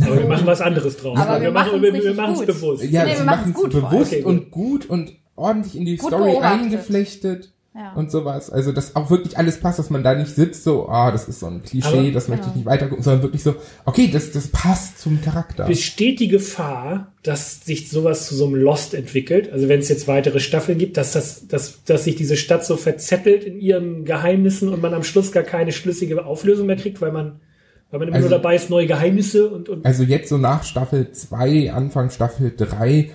Aber wir machen was anderes draus. Aber wir machen wir, wir richtig machen es gut. bewusst. Ja, Nee, wir sie machen es bewusst Okay, und gut und ordentlich in die Gut Story beobachtet. eingeflechtet Ja. und sowas. Also, dass auch wirklich alles passt, dass man da nicht sitzt, so, ah, das ist so ein Klischee, Aber- das möchte Genau. ich nicht weitergucken, sondern wirklich so, okay, das, das passt zum Charakter. Besteht die Gefahr, dass sich sowas zu so einem Lost entwickelt? Also wenn es jetzt weitere Staffeln gibt, dass, das, dass, dass sich diese Stadt so verzettelt in ihren Geheimnissen und man am Schluss gar keine schlüssige Auflösung mehr kriegt, weil man, weil man immer Also- nur dabei ist, neue Geheimnisse und, und Also jetzt so nach Staffel 2, Anfang Staffel 3,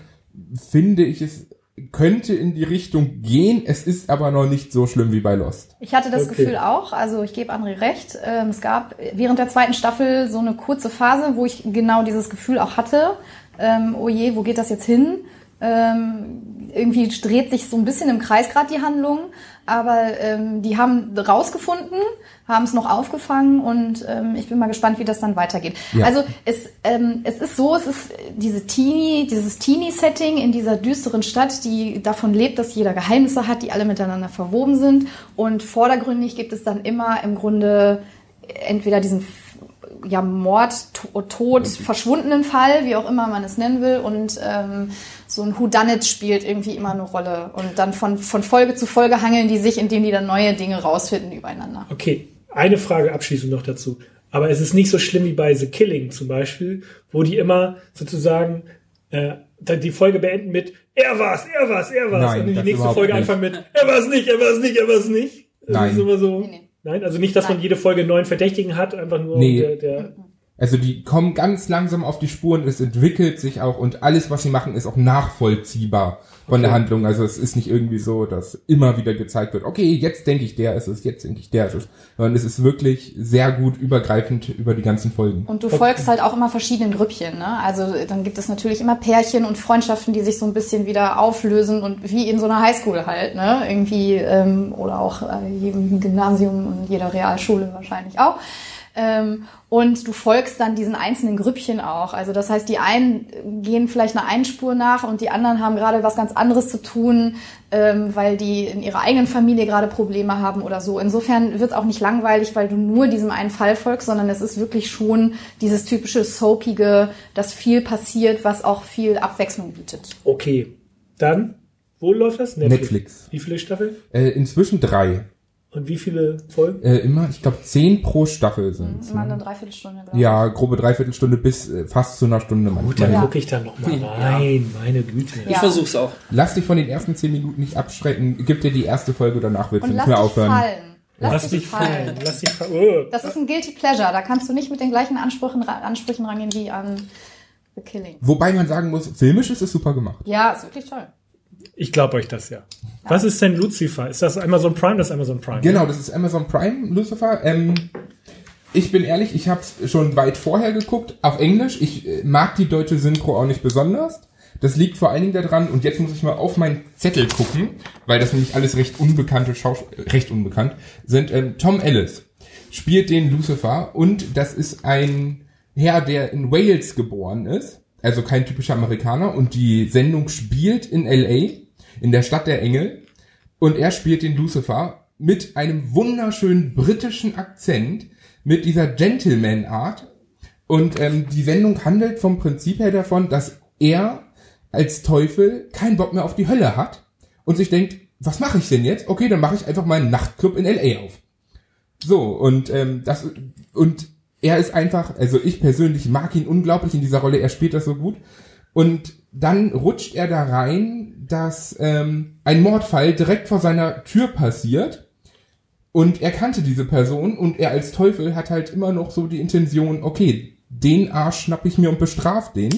finde ich es könnte in die Richtung gehen, es ist aber noch nicht so schlimm wie bei Lost. Ich hatte das Okay. Gefühl auch, also ich gebe André recht. Ähm, es gab während der zweiten Staffel so eine kurze Phase, wo ich genau dieses Gefühl auch hatte. Ähm, oh je, wo geht das jetzt hin? Ähm, irgendwie dreht sich so ein bisschen im Kreis gerade die Handlung, aber ähm, die haben rausgefunden, haben es noch aufgefangen und ähm, ich bin mal gespannt, wie das dann weitergeht. Ja. Also es, ähm, es ist so, es ist diese Teenie, dieses Teenie-Setting in dieser düsteren Stadt, die davon lebt, dass jeder Geheimnisse hat, die alle miteinander verwoben sind. Und vordergründig gibt es dann immer im Grunde entweder diesen ja, Mord, To- Tod, verschwundenen Fall, wie auch immer man es nennen will. Und ähm, so ein Whodunit spielt irgendwie immer eine Rolle. Und dann von, von Folge zu Folge hangeln die sich, indem die dann neue Dinge rausfinden übereinander. Okay, eine Frage abschließend noch dazu. Aber es ist nicht so schlimm wie bei The Killing zum Beispiel, wo die immer sozusagen äh, die Folge beenden mit er war's, er war's, er war's. Nein, und die nächste Folge nicht. anfangen mit er war's nicht, er war's nicht, er war's nicht. Das Nein. Ist immer so, Nee, nee. Nein, also nicht, dass man Nein. jede Folge neuen Verdächtigen hat, einfach nur Nee. der, der Also die kommen ganz langsam auf die Spuren, es entwickelt sich auch und alles, was sie machen, ist auch nachvollziehbar von der Okay. Handlung. Also es ist nicht irgendwie so, dass immer wieder gezeigt wird, okay, jetzt denke ich, der ist es, jetzt denke ich, der ist es. Sondern es ist wirklich sehr gut übergreifend über die ganzen Folgen. Und du folgst halt auch immer verschiedenen Grüppchen, ne? Also dann gibt es natürlich immer Pärchen und Freundschaften, die sich so ein bisschen wieder auflösen und wie in so einer Highschool halt, ne? Irgendwie, ähm, oder auch äh, jedem Gymnasium und jeder Realschule wahrscheinlich auch. Ähm, und du folgst dann diesen einzelnen Grüppchen auch. Also das heißt, die einen gehen vielleicht einer einen Spur nach und die anderen haben gerade was ganz anderes zu tun, ähm, weil die in ihrer eigenen Familie gerade Probleme haben oder so. Insofern wird es auch nicht langweilig, weil du nur diesem einen Fall folgst, sondern es ist wirklich schon dieses typische Soapige, dass viel passiert, was auch viel Abwechslung bietet. Okay. Dann, wo läuft das? Netflix. Wie viele Staffeln? Äh, inzwischen drei. Und wie viele Folgen? Äh, immer, ich glaube, zehn pro Staffel sind. Immer eine Dreiviertelstunde, glaube ich. Ja, grobe Dreiviertelstunde bis äh, fast zu einer Stunde Gut, manchmal. dann Ja. gucke ich da noch mal rein. Meine Güte. Ich Ja. versuch's auch. Lass dich von den ersten zehn Minuten nicht abschrecken. Gib dir die erste Folge, danach willst du nicht lass mehr dich aufhören. fallen. Lass, Lass dich fallen. Lass dich fallen. Oh. Das ist ein Guilty Pleasure. Da kannst du nicht mit den gleichen Ansprüchen, Ansprüchen rangehen wie an The Killing. Wobei man sagen muss, filmisch ist es super gemacht. Ja, ist wirklich toll. Ich glaube euch das ja. Was ist denn Lucifer? Ist das Amazon Prime? Das ist Amazon Prime. Genau, das ist Amazon Prime, Lucifer. Ähm, ich bin ehrlich, ich habe es schon weit vorher geguckt, auf Englisch. Ich äh, mag die deutsche Synchro auch nicht besonders. Das liegt vor allen Dingen daran, und jetzt muss ich mal auf meinen Zettel gucken, weil das nämlich alles recht unbekannte Schauspieler, recht unbekannt sind. Ähm, Tom Ellis spielt den Lucifer und das ist ein Herr, der in Wales geboren ist, also kein typischer Amerikaner und die Sendung spielt in LA, in der Stadt der Engel und er spielt den Lucifer mit einem wunderschönen britischen Akzent, mit dieser Gentleman-Art. Und ähm, die Sendung handelt vom Prinzip her davon, dass er als Teufel keinen Bock mehr auf die Hölle hat und sich denkt, was mache ich denn jetzt? Okay, dann mache ich einfach mal einen Nachtclub in LA auf. So, und ähm, das und er ist einfach, also ich persönlich mag ihn unglaublich in dieser Rolle, er spielt das so gut. Und dann rutscht er da rein, dass ähm, ein Mordfall direkt vor seiner Tür passiert. Und er kannte diese Person und er als Teufel hat halt immer noch so die Intention, okay, den Arsch schnapp ich mir und bestraf den.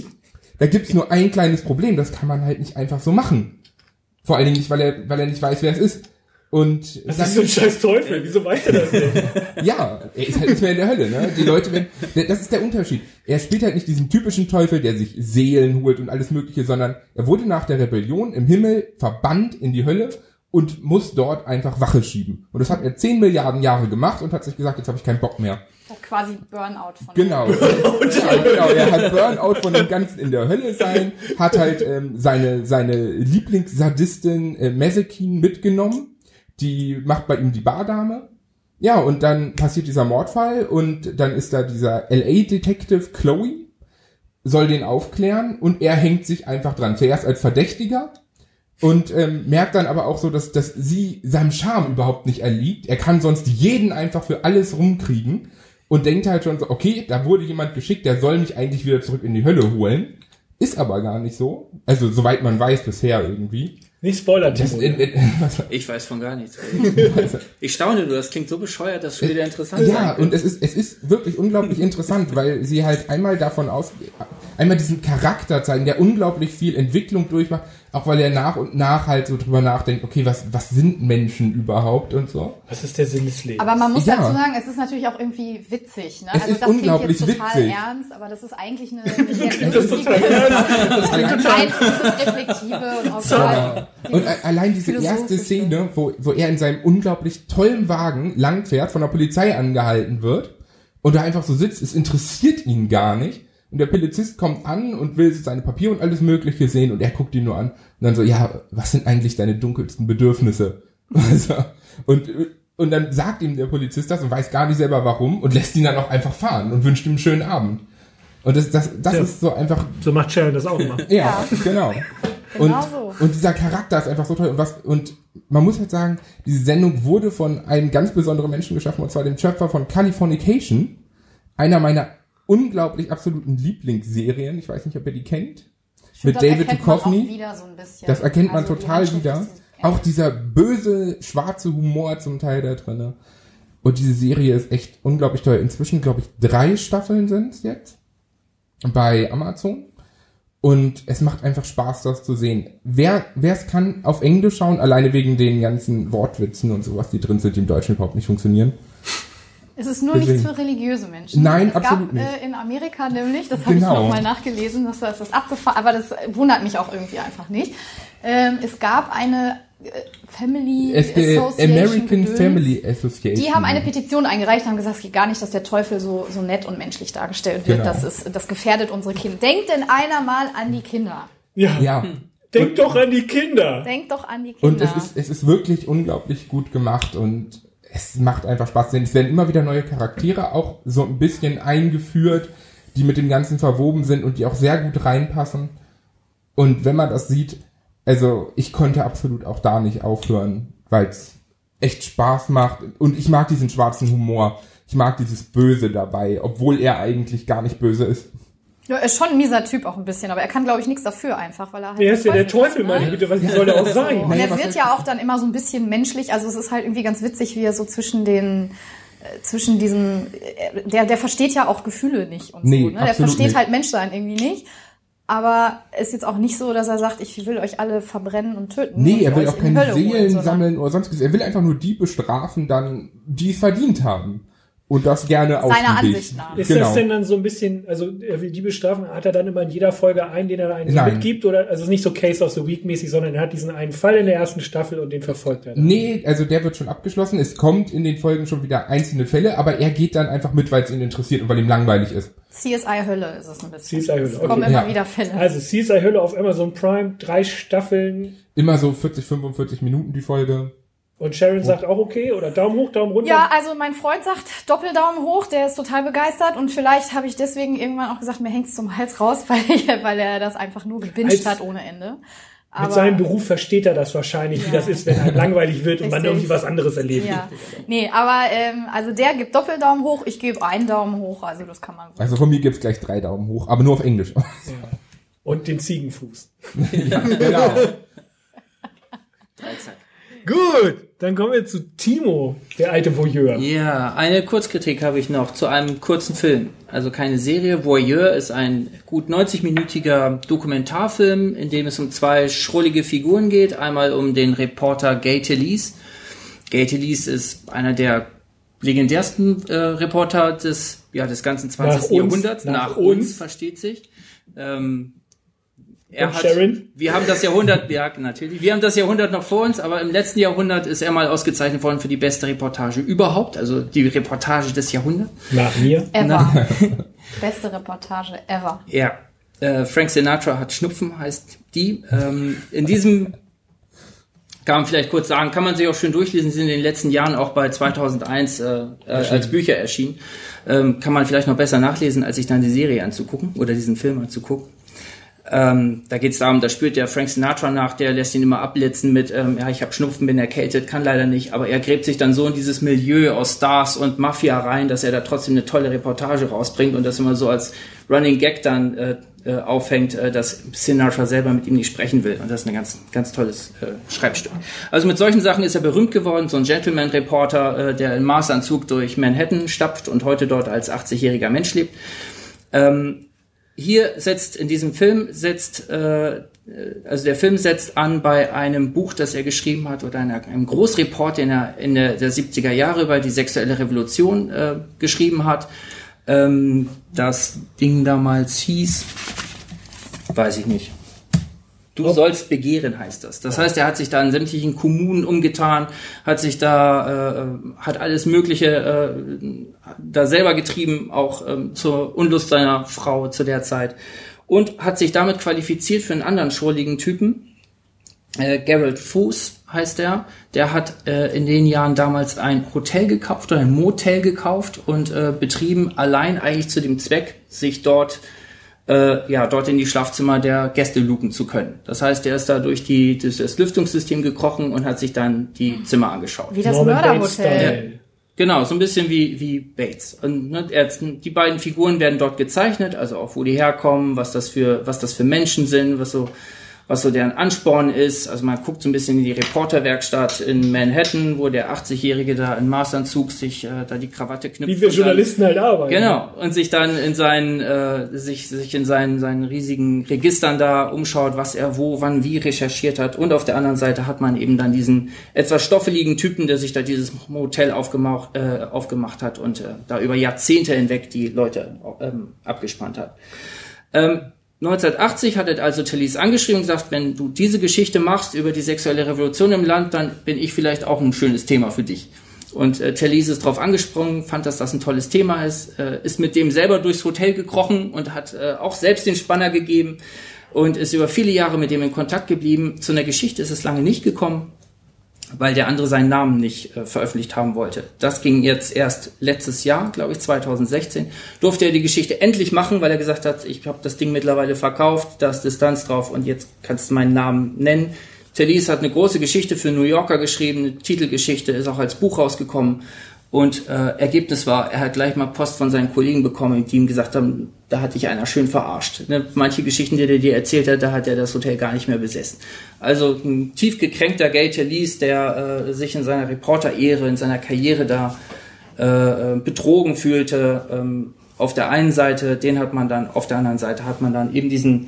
Da gibt's nur ein kleines Problem, das kann man halt nicht einfach so machen. Vor allen Dingen nicht, weil er, weil er nicht weiß, wer es ist. Und Das dann- ist so ein scheiß Teufel. Wieso weiß er das nicht? ja, er ist halt nicht mehr in der Hölle, ne? Die Leute, wenn, das ist der Unterschied. Er spielt halt nicht diesen typischen Teufel, der sich Seelen holt und alles mögliche, sondern er wurde nach der Rebellion im Himmel verbannt in die Hölle und muss dort einfach Wache schieben. Und das hat er 10 Milliarden Jahre gemacht und hat sich gesagt, jetzt habe ich keinen Bock mehr. Hat quasi Burnout von Genau. ja, genau. Er hat Burnout von dem Ganzen in der Hölle sein, hat halt ähm, seine, seine Lieblingssadistin äh, Mesekin mitgenommen. Die macht bei ihm die Bardame. Ja, und dann passiert dieser Mordfall und dann ist da dieser LA-Detective Chloe, soll den aufklären und er hängt sich einfach dran. Zuerst als Verdächtiger und ähm, merkt dann aber auch so, dass, dass sie seinem Charme überhaupt nicht erliegt. Er kann sonst jeden einfach für alles rumkriegen und denkt halt schon so, okay, da wurde jemand geschickt, der soll mich eigentlich wieder zurück in die Hölle holen. Ist aber gar nicht so. Also soweit man weiß bisher irgendwie. Nicht spoilern, Timo. äh, äh, Ich weiß von gar nichts. Ich staune nur, das klingt so bescheuert, dass es wieder interessant Ja, sein und es ist, es ist wirklich unglaublich interessant, weil sie halt einmal davon aus, einmal diesen Charakter zeigen, der unglaublich viel Entwicklung durchmacht, auch weil er nach und nach halt so drüber nachdenkt, okay, was, was sind Menschen überhaupt und so. Was ist der Sinn des Lebens? Aber man muss Ja. dazu sagen, es ist natürlich auch irgendwie witzig. Ne? Es also ist das unglaublich klingt jetzt total witzig. ernst, aber das ist eigentlich eine, eine sehr lustige, Nein, das ist reflektive und auch Genau. Und allein diese erste. Szene, wo, wo er in seinem unglaublich tollen Wagen langfährt, von der Polizei angehalten wird und da einfach so sitzt, es interessiert ihn gar nicht. Und der Polizist kommt an und will seine Papiere und alles Mögliche sehen und er guckt ihn nur an und dann so, ja, was sind eigentlich deine dunkelsten Bedürfnisse? Also, und, und dann sagt ihm der Polizist das und weiß gar nicht selber warum und lässt ihn dann auch einfach fahren und wünscht ihm einen schönen Abend. Und das, das, das Ja. ist so einfach so macht Sharon das auch immer. ja, genau. Und, Genau so. und dieser Charakter ist einfach so toll. Und, was, und man muss halt sagen, diese Sendung wurde von einem ganz besonderen Menschen geschaffen, und zwar dem Schöpfer von Californication, einer meiner unglaublich absoluten Lieblingsserien. Ich weiß nicht, ob ihr die kennt. Mit Das David Duchovny. so. Das erkennt man Also total wieder. Auch dieser böse, schwarze Humor zum Teil da drinne. Und diese Serie ist echt unglaublich toll. Inzwischen, glaube ich, drei Staffeln sind es jetzt. Bei Amazon. Und es macht einfach Spaß, das zu sehen. Wer wer es kann, auf Englisch schauen, alleine wegen den ganzen Wortwitzen und sowas, die drin sind, die im Deutschen überhaupt nicht funktionieren. Es ist nur Deswegen- nichts für religiöse Menschen. Nein, es absolut gab, nicht. Äh, in Amerika nämlich, das habe Genau. ich nochmal nachgelesen, dass das, das abgefahren, aber das wundert mich auch irgendwie einfach nicht. Ähm, es gab eine Family Es der Association. American Gedöns. Family Association. Die haben eine Petition eingereicht, haben gesagt, es geht gar nicht, dass der Teufel so, so nett und menschlich dargestellt wird. Genau. Das, ist, das gefährdet unsere Kinder. Denkt denn einer mal an die Kinder? Ja. Ja. Denk doch an die Kinder. Denkt doch an die Kinder. Und es ist, es ist wirklich unglaublich gut gemacht und es macht einfach Spaß. Denn es werden immer wieder neue Charaktere auch so ein bisschen eingeführt, die mit dem Ganzen verwoben sind und die auch sehr gut reinpassen. Und wenn man das sieht, also ich konnte absolut auch da nicht aufhören, weil es echt Spaß macht. Und ich mag diesen schwarzen Humor. Ich mag dieses Böse dabei, obwohl er eigentlich gar nicht böse ist. Ja, er ist schon ein mieser Typ auch ein bisschen, aber er kann, glaube ich, nichts dafür einfach, weil er halt Er ist ja der Teufel, ne? meine Güte, was soll er auch So. sein? Und er wird ja auch dann immer so ein bisschen menschlich. Also es ist halt irgendwie ganz witzig, wie er so zwischen den äh, zwischen diesen äh, der der versteht ja auch Gefühle nicht und Nee, so. Ne? Der versteht nicht. halt Menschsein irgendwie nicht. Aber ist jetzt auch nicht so, dass er sagt, ich will euch alle verbrennen und töten. Nee, und er will auch keine Hölle holen, Seelen sondern- sammeln oder sonstiges. Er will einfach nur die bestrafen, dann, die es verdient haben. Und das gerne aus Seiner. Ansicht nach. Ist Genau. das denn dann so ein bisschen, also er will die bestrafen, hat er dann immer in jeder Folge einen, den er einen Nein. mitgibt? Oder also es ist nicht so Case of the Week mäßig, sondern er hat diesen einen Fall in der ersten Staffel und den verfolgt er. dann. Nee, also der wird schon abgeschlossen. Es kommt in den Folgen schon wieder einzelne Fälle, aber er geht dann einfach mit, weil es ihn interessiert und weil ihm langweilig ist. CSI Hölle ist es ein bisschen. CSI Hölle, Es okay. kommen immer Ja. wieder Fälle. Also CSI Hölle auf Amazon Prime, drei Staffeln Immer so 40, 45 Minuten die Folge. Und Sharon sagt auch okay oder Daumen hoch, Daumen runter. Ja, also mein Freund sagt Doppeldaumen hoch, der ist total begeistert und vielleicht habe ich deswegen irgendwann auch gesagt, mir hängt's zum Hals raus, weil, ich, weil er das einfach nur Als- hat ohne Ende. Mit Aber- seinem Beruf versteht er das wahrscheinlich, wie das ist, wenn einem langweilig wird und man irgendwie was anderes erlebt. Ja, nee, aber ähm, also der gibt Doppeldaumen hoch, ich gebe einen Daumen hoch, also das kann man. Also von mir gibt's gleich drei Daumen hoch, aber nur auf Englisch. Und den Ziegenfuß. ja, genau. Gut, dann kommen wir zu Timo, der alte Voyeur. Ja, eine Kurzkritik habe ich noch zu einem kurzen Film. Also keine Serie. Voyeur ist ein gut 90-minütiger Dokumentarfilm, in dem es um zwei schrullige Figuren geht. Einmal um den Reporter Gay Talese. Gay Talese ist einer der legendärsten äh, Reporter des, ja, des ganzen 20. Nach uns, Jahrhunderts. nach Nach, uns. uns, versteht sich. Ähm, er hat, Sharon? wir haben das Jahrhundert, ja, natürlich. Wir haben das Jahrhundert noch vor uns, aber im letzten Jahrhundert ist er mal ausgezeichnet worden für die beste Reportage überhaupt, also die Reportage des Jahrhunderts. Nach mir. Ever. Beste Reportage ever. Ja. Äh, Frank Sinatra hat Schnupfen, heißt die. Ähm, in diesem kann man vielleicht kurz sagen, kann man sich auch schön durchlesen, sind in den letzten Jahren auch bei 2001 äh, äh, als Bücher erschienen. Ähm, kann man vielleicht noch besser nachlesen, als sich dann die Serie anzugucken oder diesen Film anzugucken. Ähm, da geht es darum, da spürt der Frank Sinatra nach, der lässt ihn immer abblitzen mit, ähm, ja, ich habe Schnupfen, bin erkältet, kann leider nicht, aber er gräbt sich dann so in dieses Milieu aus Stars und Mafia rein, dass er da trotzdem eine tolle Reportage rausbringt und das immer so als Running Gag dann äh, äh, aufhängt, äh, dass Sinatra selber mit ihm nicht sprechen will. Und das ist ein ganz, ganz tolles äh, Schreibstück. Also mit solchen Sachen ist er berühmt geworden, so ein Gentleman-Reporter, äh, der in Maßanzug durch Manhattan stapft und heute dort als 80-jähriger Mensch lebt. Ähm, hier setzt in diesem Film setzt äh, also der Film setzt an bei einem Buch, das er geschrieben hat oder einer, einem Großreport, den er in der, der 70er Jahre über die sexuelle Revolution äh, geschrieben hat. Ähm, das Ding damals hieß, weiß ich nicht. Du sollst begehren heißt das. Das heißt, er hat sich da in sämtlichen Kommunen umgetan, hat sich da, äh, hat alles Mögliche äh, da selber getrieben, auch ähm, zur Unlust seiner Frau zu der Zeit und hat sich damit qualifiziert für einen anderen schrulligen Typen. Äh, Gerald Fuß heißt er. Der hat äh, in den Jahren damals ein Hotel gekauft oder ein Motel gekauft und äh, betrieben allein eigentlich zu dem Zweck, sich dort äh, ja, dort in die Schlafzimmer der Gäste luken zu können. Das heißt, er ist da durch, die, durch das Lüftungssystem gekrochen und hat sich dann die Zimmer angeschaut. Wie das Mörderhotel. Genau, so ein bisschen wie, wie Bates. Und ne, er, die beiden Figuren werden dort gezeichnet, also auch wo die herkommen, was das für, was das für Menschen sind, was so, was so deren Ansporn ist. Also man guckt so ein bisschen in die Reporterwerkstatt in Manhattan, wo der 80-Jährige da in Maßanzug sich äh, da die Krawatte knüpft. Wie wir und dann- Journalisten halt arbeiten. Genau, und sich dann in seinen, äh, sich, sich in seinen, seinen riesigen Registern da umschaut, was er wo, wann, wie recherchiert hat. Und auf der anderen Seite hat man eben dann diesen etwas stoffeligen Typen, der sich da dieses Motel aufgemacht, äh, aufgemacht hat und äh, da über Jahrzehnte hinweg die Leute ähm, abgespannt hat. Ähm, 1980 hat er also Tallis angeschrieben und gesagt, wenn du diese Geschichte machst über die sexuelle Revolution im Land, dann bin ich vielleicht auch ein schönes Thema für dich. Und äh, Talise ist drauf angesprungen, fand, dass das ein tolles Thema ist, äh, ist mit dem selber durchs Hotel gekrochen und hat äh, auch selbst den Spanner gegeben und ist über viele Jahre mit dem in Kontakt geblieben. Zu einer Geschichte ist es lange nicht gekommen, weil der andere seinen Namen nicht äh, veröffentlicht haben wollte. Das ging jetzt erst letztes Jahr, glaube ich, 2016. Durfte er die Geschichte endlich machen, weil er gesagt hat, ich habe das Ding mittlerweile verkauft, da ist Distanz drauf und jetzt kannst du meinen Namen nennen. Talise hat eine große Geschichte für New Yorker geschrieben, eine Titelgeschichte, ist auch als Buch rausgekommen. Und äh, Ergebnis war, er hat gleich mal Post von seinen Kollegen bekommen, die ihm gesagt haben, da hat dich einer schön verarscht. Ne? Manche Geschichten, die er dir erzählt hat, da hat er das Hotel gar nicht mehr besessen. Also ein tief gekränkter Gay Talese, der äh, sich in seiner Reporter-Ehre, in seiner Karriere da äh, betrogen fühlte. Ähm, auf der einen Seite, den hat man dann, auf der anderen Seite hat man dann eben diesen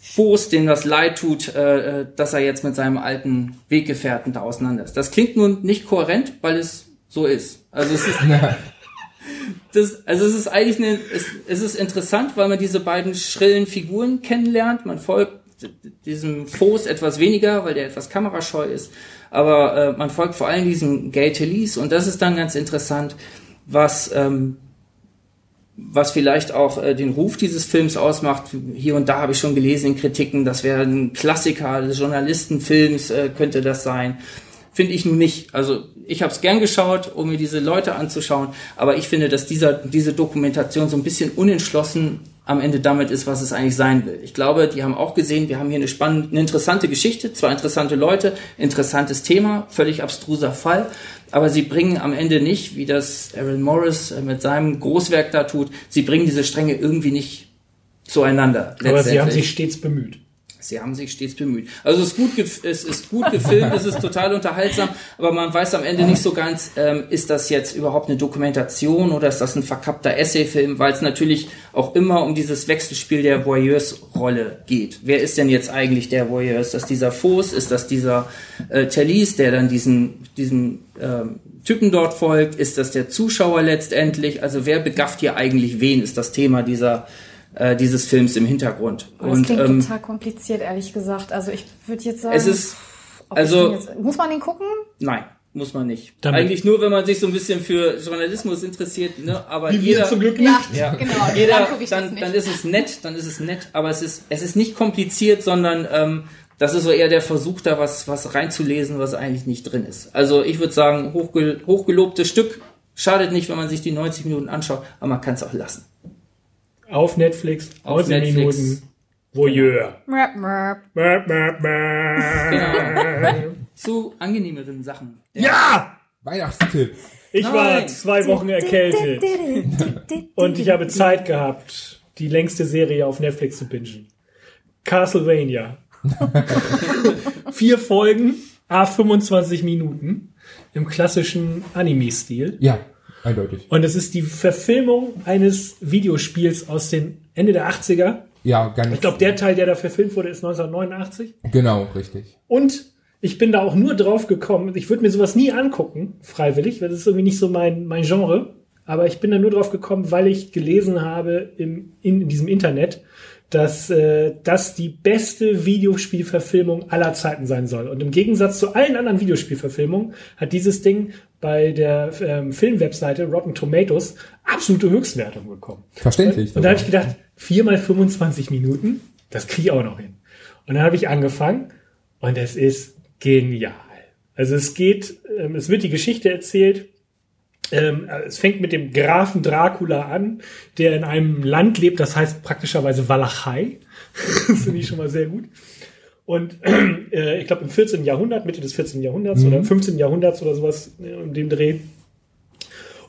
Fuß, dem das leid tut, äh, dass er jetzt mit seinem alten Weggefährten da auseinander ist. Das klingt nun nicht kohärent, weil es so ist. Also es ist, das, also es ist eigentlich eine, es, es ist interessant, weil man diese beiden schrillen Figuren kennenlernt. Man folgt diesem Fuß etwas weniger, weil der etwas kamerascheu ist. Aber äh, man folgt vor allem diesem Gay Talese und das ist dann ganz interessant, was ähm, was vielleicht auch äh, den Ruf dieses Films ausmacht. Hier und da habe ich schon gelesen in Kritiken, das wäre ein Klassiker des Journalistenfilms, äh, könnte das sein. Finde ich nun nicht. Also ich habe es gern geschaut, um mir diese Leute anzuschauen, aber ich finde, dass dieser, diese Dokumentation so ein bisschen unentschlossen am Ende damit ist, was es eigentlich sein will. Ich glaube, die haben auch gesehen, wir haben hier eine spannende, eine interessante Geschichte, zwei interessante Leute, interessantes Thema, völlig abstruser Fall, aber sie bringen am Ende nicht, wie das Aaron Morris äh, mit seinem Großwerk da tut, sie bringen diese Stränge irgendwie nicht zueinander. Aber sie haben sich stets bemüht. Sie haben sich stets bemüht. Also es ist gut, es ist gut gefilmt, es ist total unterhaltsam, aber man weiß am Ende nicht so ganz, ähm, ist das jetzt überhaupt eine Dokumentation oder ist das ein verkappter Essayfilm, weil es natürlich auch immer um dieses Wechselspiel der Voyeurs-Rolle geht. Wer ist denn jetzt eigentlich der Voyeur? Ist das dieser Fos? Ist das dieser äh, Talise, der dann diesen, diesen ähm, Typen dort folgt? Ist das der Zuschauer letztendlich? Also wer begafft hier eigentlich wen, ist das Thema dieser äh, dieses Films im Hintergrund. Oh, das und, klingt ähm, total kompliziert, ehrlich gesagt. Also ich würde jetzt sagen, es ist also jetzt, muss man den gucken? Nein. Muss man nicht. Damit. Eigentlich nur, wenn man sich so ein bisschen für Journalismus interessiert, ne? Aber Wie jeder, zum Glück nicht. Ja, genau. jeder, dann, dann ist es nett, dann ist es nett, aber es ist, es ist nicht kompliziert, sondern ähm, das ist so eher der Versuch, da was, was reinzulesen, was eigentlich nicht drin ist. Also ich würde sagen, hochgel hochgelobtes Stück, schadet nicht, wenn man sich die 90 Minuten anschaut, aber man kann es auch lassen. Auf Netflix, Auf 19 Netflix. Minuten. Voyeur. Mörp. Mäp, mäp, mäp. Genau. Zu angenehmeren Sachen. Ja! Weihnachtstipp. Ich war Nein. zwei Wochen erkältet. Und ich habe Zeit gehabt, die längste Serie auf Netflix zu bingen. Castlevania. Vier Folgen, a 25 Minuten im klassischen Anime-Stil. Ja, eindeutig. Und es ist die Verfilmung eines Videospiels aus den Ende der 80er. Ja, ganz. Ich glaube, der Teil, der da verfilmt wurde, ist 1989. Genau, richtig. Und ich bin da auch nur drauf gekommen. Ich würde mir sowas nie angucken, freiwillig, weil das ist irgendwie nicht so mein, mein Genre. Aber ich bin da nur drauf gekommen, weil ich gelesen habe im, in, diesem Internet, dass äh, das die beste Videospielverfilmung aller Zeiten sein soll. Und im Gegensatz zu allen anderen Videospielverfilmungen hat dieses Ding bei der ähm, Filmwebseite Rotten Tomatoes absolute Höchstwertung bekommen. Verständlich. Und da habe ich gedacht, vier mal 25 Minuten, das kriege ich auch noch hin. Und dann habe ich angefangen und es ist genial. Also es geht, ähm, es wird die Geschichte erzählt. Ähm, es fängt mit dem Grafen Dracula an, der in einem Land lebt, das heißt praktischerweise Walachei. das finde ich schon mal sehr gut. Und äh, ich glaube im 14. Jahrhundert, Mitte des 14. Jahrhunderts oder 15. Jahrhunderts oder sowas äh, in dem Dreh.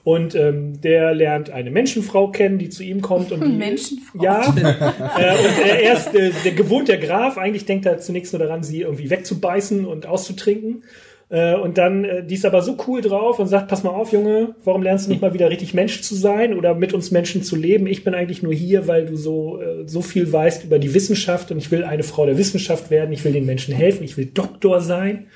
Und ähm, der lernt eine Menschenfrau kennen, die zu ihm kommt und die Menschenfrau? ja. äh, und äh, er ist äh, der gewohnt der Graf. Eigentlich denkt er zunächst nur daran, sie irgendwie wegzubeißen und auszutrinken. Äh, und dann, äh, die ist aber so cool drauf und sagt, pass mal auf, Junge, warum lernst du nicht mal wieder richtig Mensch zu sein oder mit uns Menschen zu leben? Ich bin eigentlich nur hier, weil du so, äh, so viel weißt über die Wissenschaft und ich will eine Frau der Wissenschaft werden, ich will den Menschen helfen, ich will Doktor sein.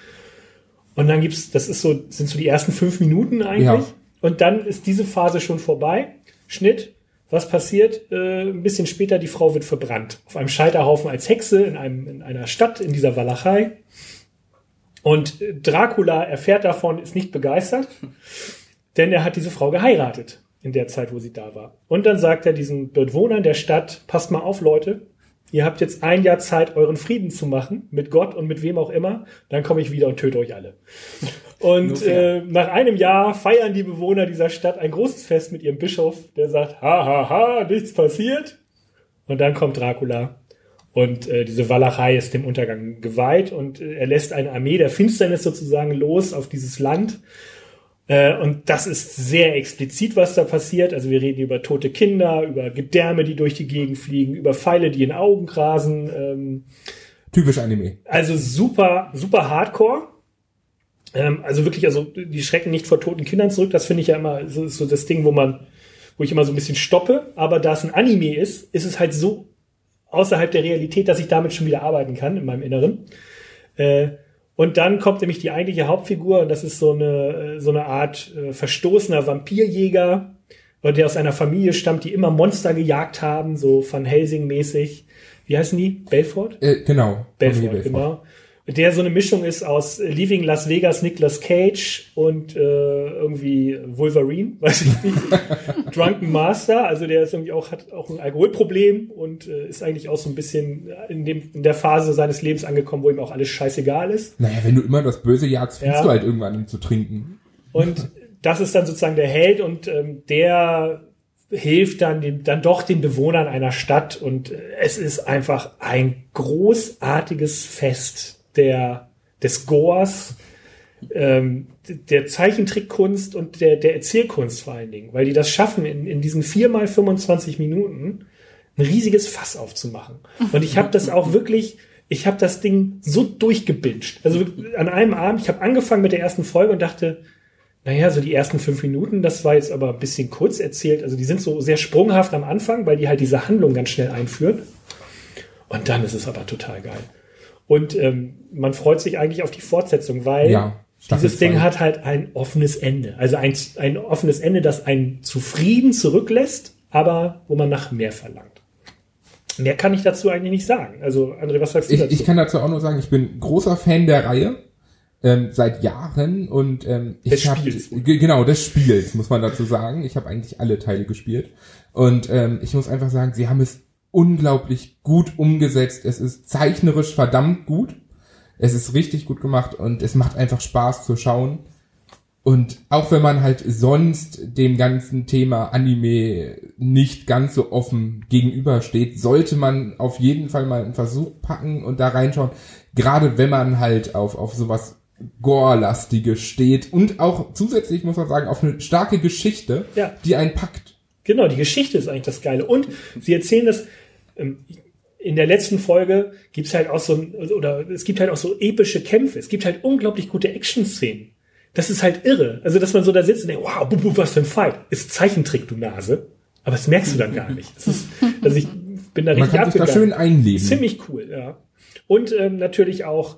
Und dann gibt's, das ist so, sind so die ersten fünf Minuten eigentlich. Ja. Und dann ist diese Phase schon vorbei. Schnitt. Was passiert? Äh, ein bisschen später, die Frau wird verbrannt. Auf einem Scheiterhaufen als Hexe in, einem, in einer Stadt, in dieser Walachei. Und Dracula erfährt davon, ist nicht begeistert, denn er hat diese Frau geheiratet in der Zeit, wo sie da war. Und dann sagt er diesen Bewohnern der Stadt, passt mal auf, Leute, ihr habt jetzt ein Jahr Zeit, euren Frieden zu machen, mit Gott und mit wem auch immer, dann komme ich wieder und töte euch alle. Und äh, nach einem Jahr feiern die Bewohner dieser Stadt ein großes Fest mit ihrem Bischof, der sagt, ha, ha, ha, nichts passiert. Und dann kommt Dracula. Und äh, diese Walachei ist dem Untergang geweiht und äh, er lässt eine Armee der Finsternis sozusagen los auf dieses Land. Äh, und das ist sehr explizit, was da passiert. Also wir reden über tote Kinder, über Gedärme, die durch die Gegend fliegen, über Pfeile, die in Augen grasen. Ähm, Typisch Anime. also super, super Hardcore. Ähm, also wirklich, also die schrecken nicht vor toten Kindern zurück. Das finde ich ja immer so, so das Ding, wo man, wo ich immer so ein bisschen stoppe. Aber da es ein Anime ist, ist es halt so außerhalb der Realität, dass ich damit schon wieder arbeiten kann in meinem Inneren. Äh, und dann kommt nämlich die eigentliche Hauptfigur und das ist so eine, äh, so eine Art äh, verstoßener Vampirjäger, der aus einer Familie stammt, die immer Monster gejagt haben, so Van Helsing mäßig. Wie heißen die? Belfort? Äh, genau. Belfort, Familie genau. Der so eine Mischung ist aus Leaving Las Vegas, Nicolas Cage und äh, irgendwie Wolverine, weiß ich nicht. Drunken Master, also der ist irgendwie auch, hat auch ein Alkoholproblem und äh, ist eigentlich auch so ein bisschen in, dem, in der Phase seines Lebens angekommen, wo ihm auch alles scheißegal ist. Naja, wenn du immer das Böse jagst, findest Ja. du halt irgendwann ihn zu trinken. Und das ist dann sozusagen der Held und ähm, der hilft dann den, dann doch den Bewohnern einer Stadt und äh, es ist einfach ein großartiges Fest der des Gores, ähm, der Zeichentrickkunst und der, der Erzählkunst vor allen Dingen, weil die das schaffen, in, in diesen vier mal 25 Minuten ein riesiges Fass aufzumachen. Und ich habe das auch wirklich, ich habe das Ding so durchgebinged. Also an einem Abend, ich habe angefangen mit der ersten Folge und dachte, naja, so die ersten fünf Minuten, das war jetzt aber ein bisschen kurz erzählt. Also die sind so sehr sprunghaft am Anfang, weil die halt diese Handlung ganz schnell einführen. Und dann ist es aber total geil. Und ähm, man freut sich eigentlich auf die Fortsetzung, weil Ja, dieses Ding hat halt ein offenes Ende. Also ein, ein offenes Ende, das einen zufrieden zurücklässt, aber wo man nach mehr verlangt. Mehr kann ich dazu eigentlich nicht sagen. Also, André, was sagst du Ich, dazu? ich kann dazu auch nur sagen, ich bin großer Fan der Reihe. Ähm, seit Jahren und ähm, ich habe genau des Spiels muss man dazu sagen. Ich habe eigentlich alle Teile gespielt und ähm, ich muss einfach sagen, sie haben es unglaublich gut umgesetzt. Es ist zeichnerisch verdammt gut. Es ist richtig gut gemacht und es macht einfach Spaß zu schauen. Und auch wenn man halt sonst dem ganzen Thema Anime nicht ganz so offen gegenübersteht, sollte man auf jeden Fall mal einen Versuch packen und da reinschauen. Gerade wenn man halt auf, auf sowas Gore-lastiges steht und auch zusätzlich muss man sagen, auf eine starke Geschichte, Ja. die einen packt. Genau, die Geschichte ist eigentlich das Geile. Und sie erzählen das, in der letzten Folge gibt's halt auch so, ein, oder es gibt halt auch so epische Kämpfe. Es gibt halt unglaublich gute Action-Szenen. Das ist halt irre. Also, dass man so da sitzt und denkt, wow, bu, bu, was für ein Fight. Ist Zeichentrick, du Nase. Aber das merkst du dann gar nicht. Das ist, also ich bin da Man richtig kann sich da abgegangen. schön einleben. Ziemlich cool, ja. Und ähm, natürlich auch,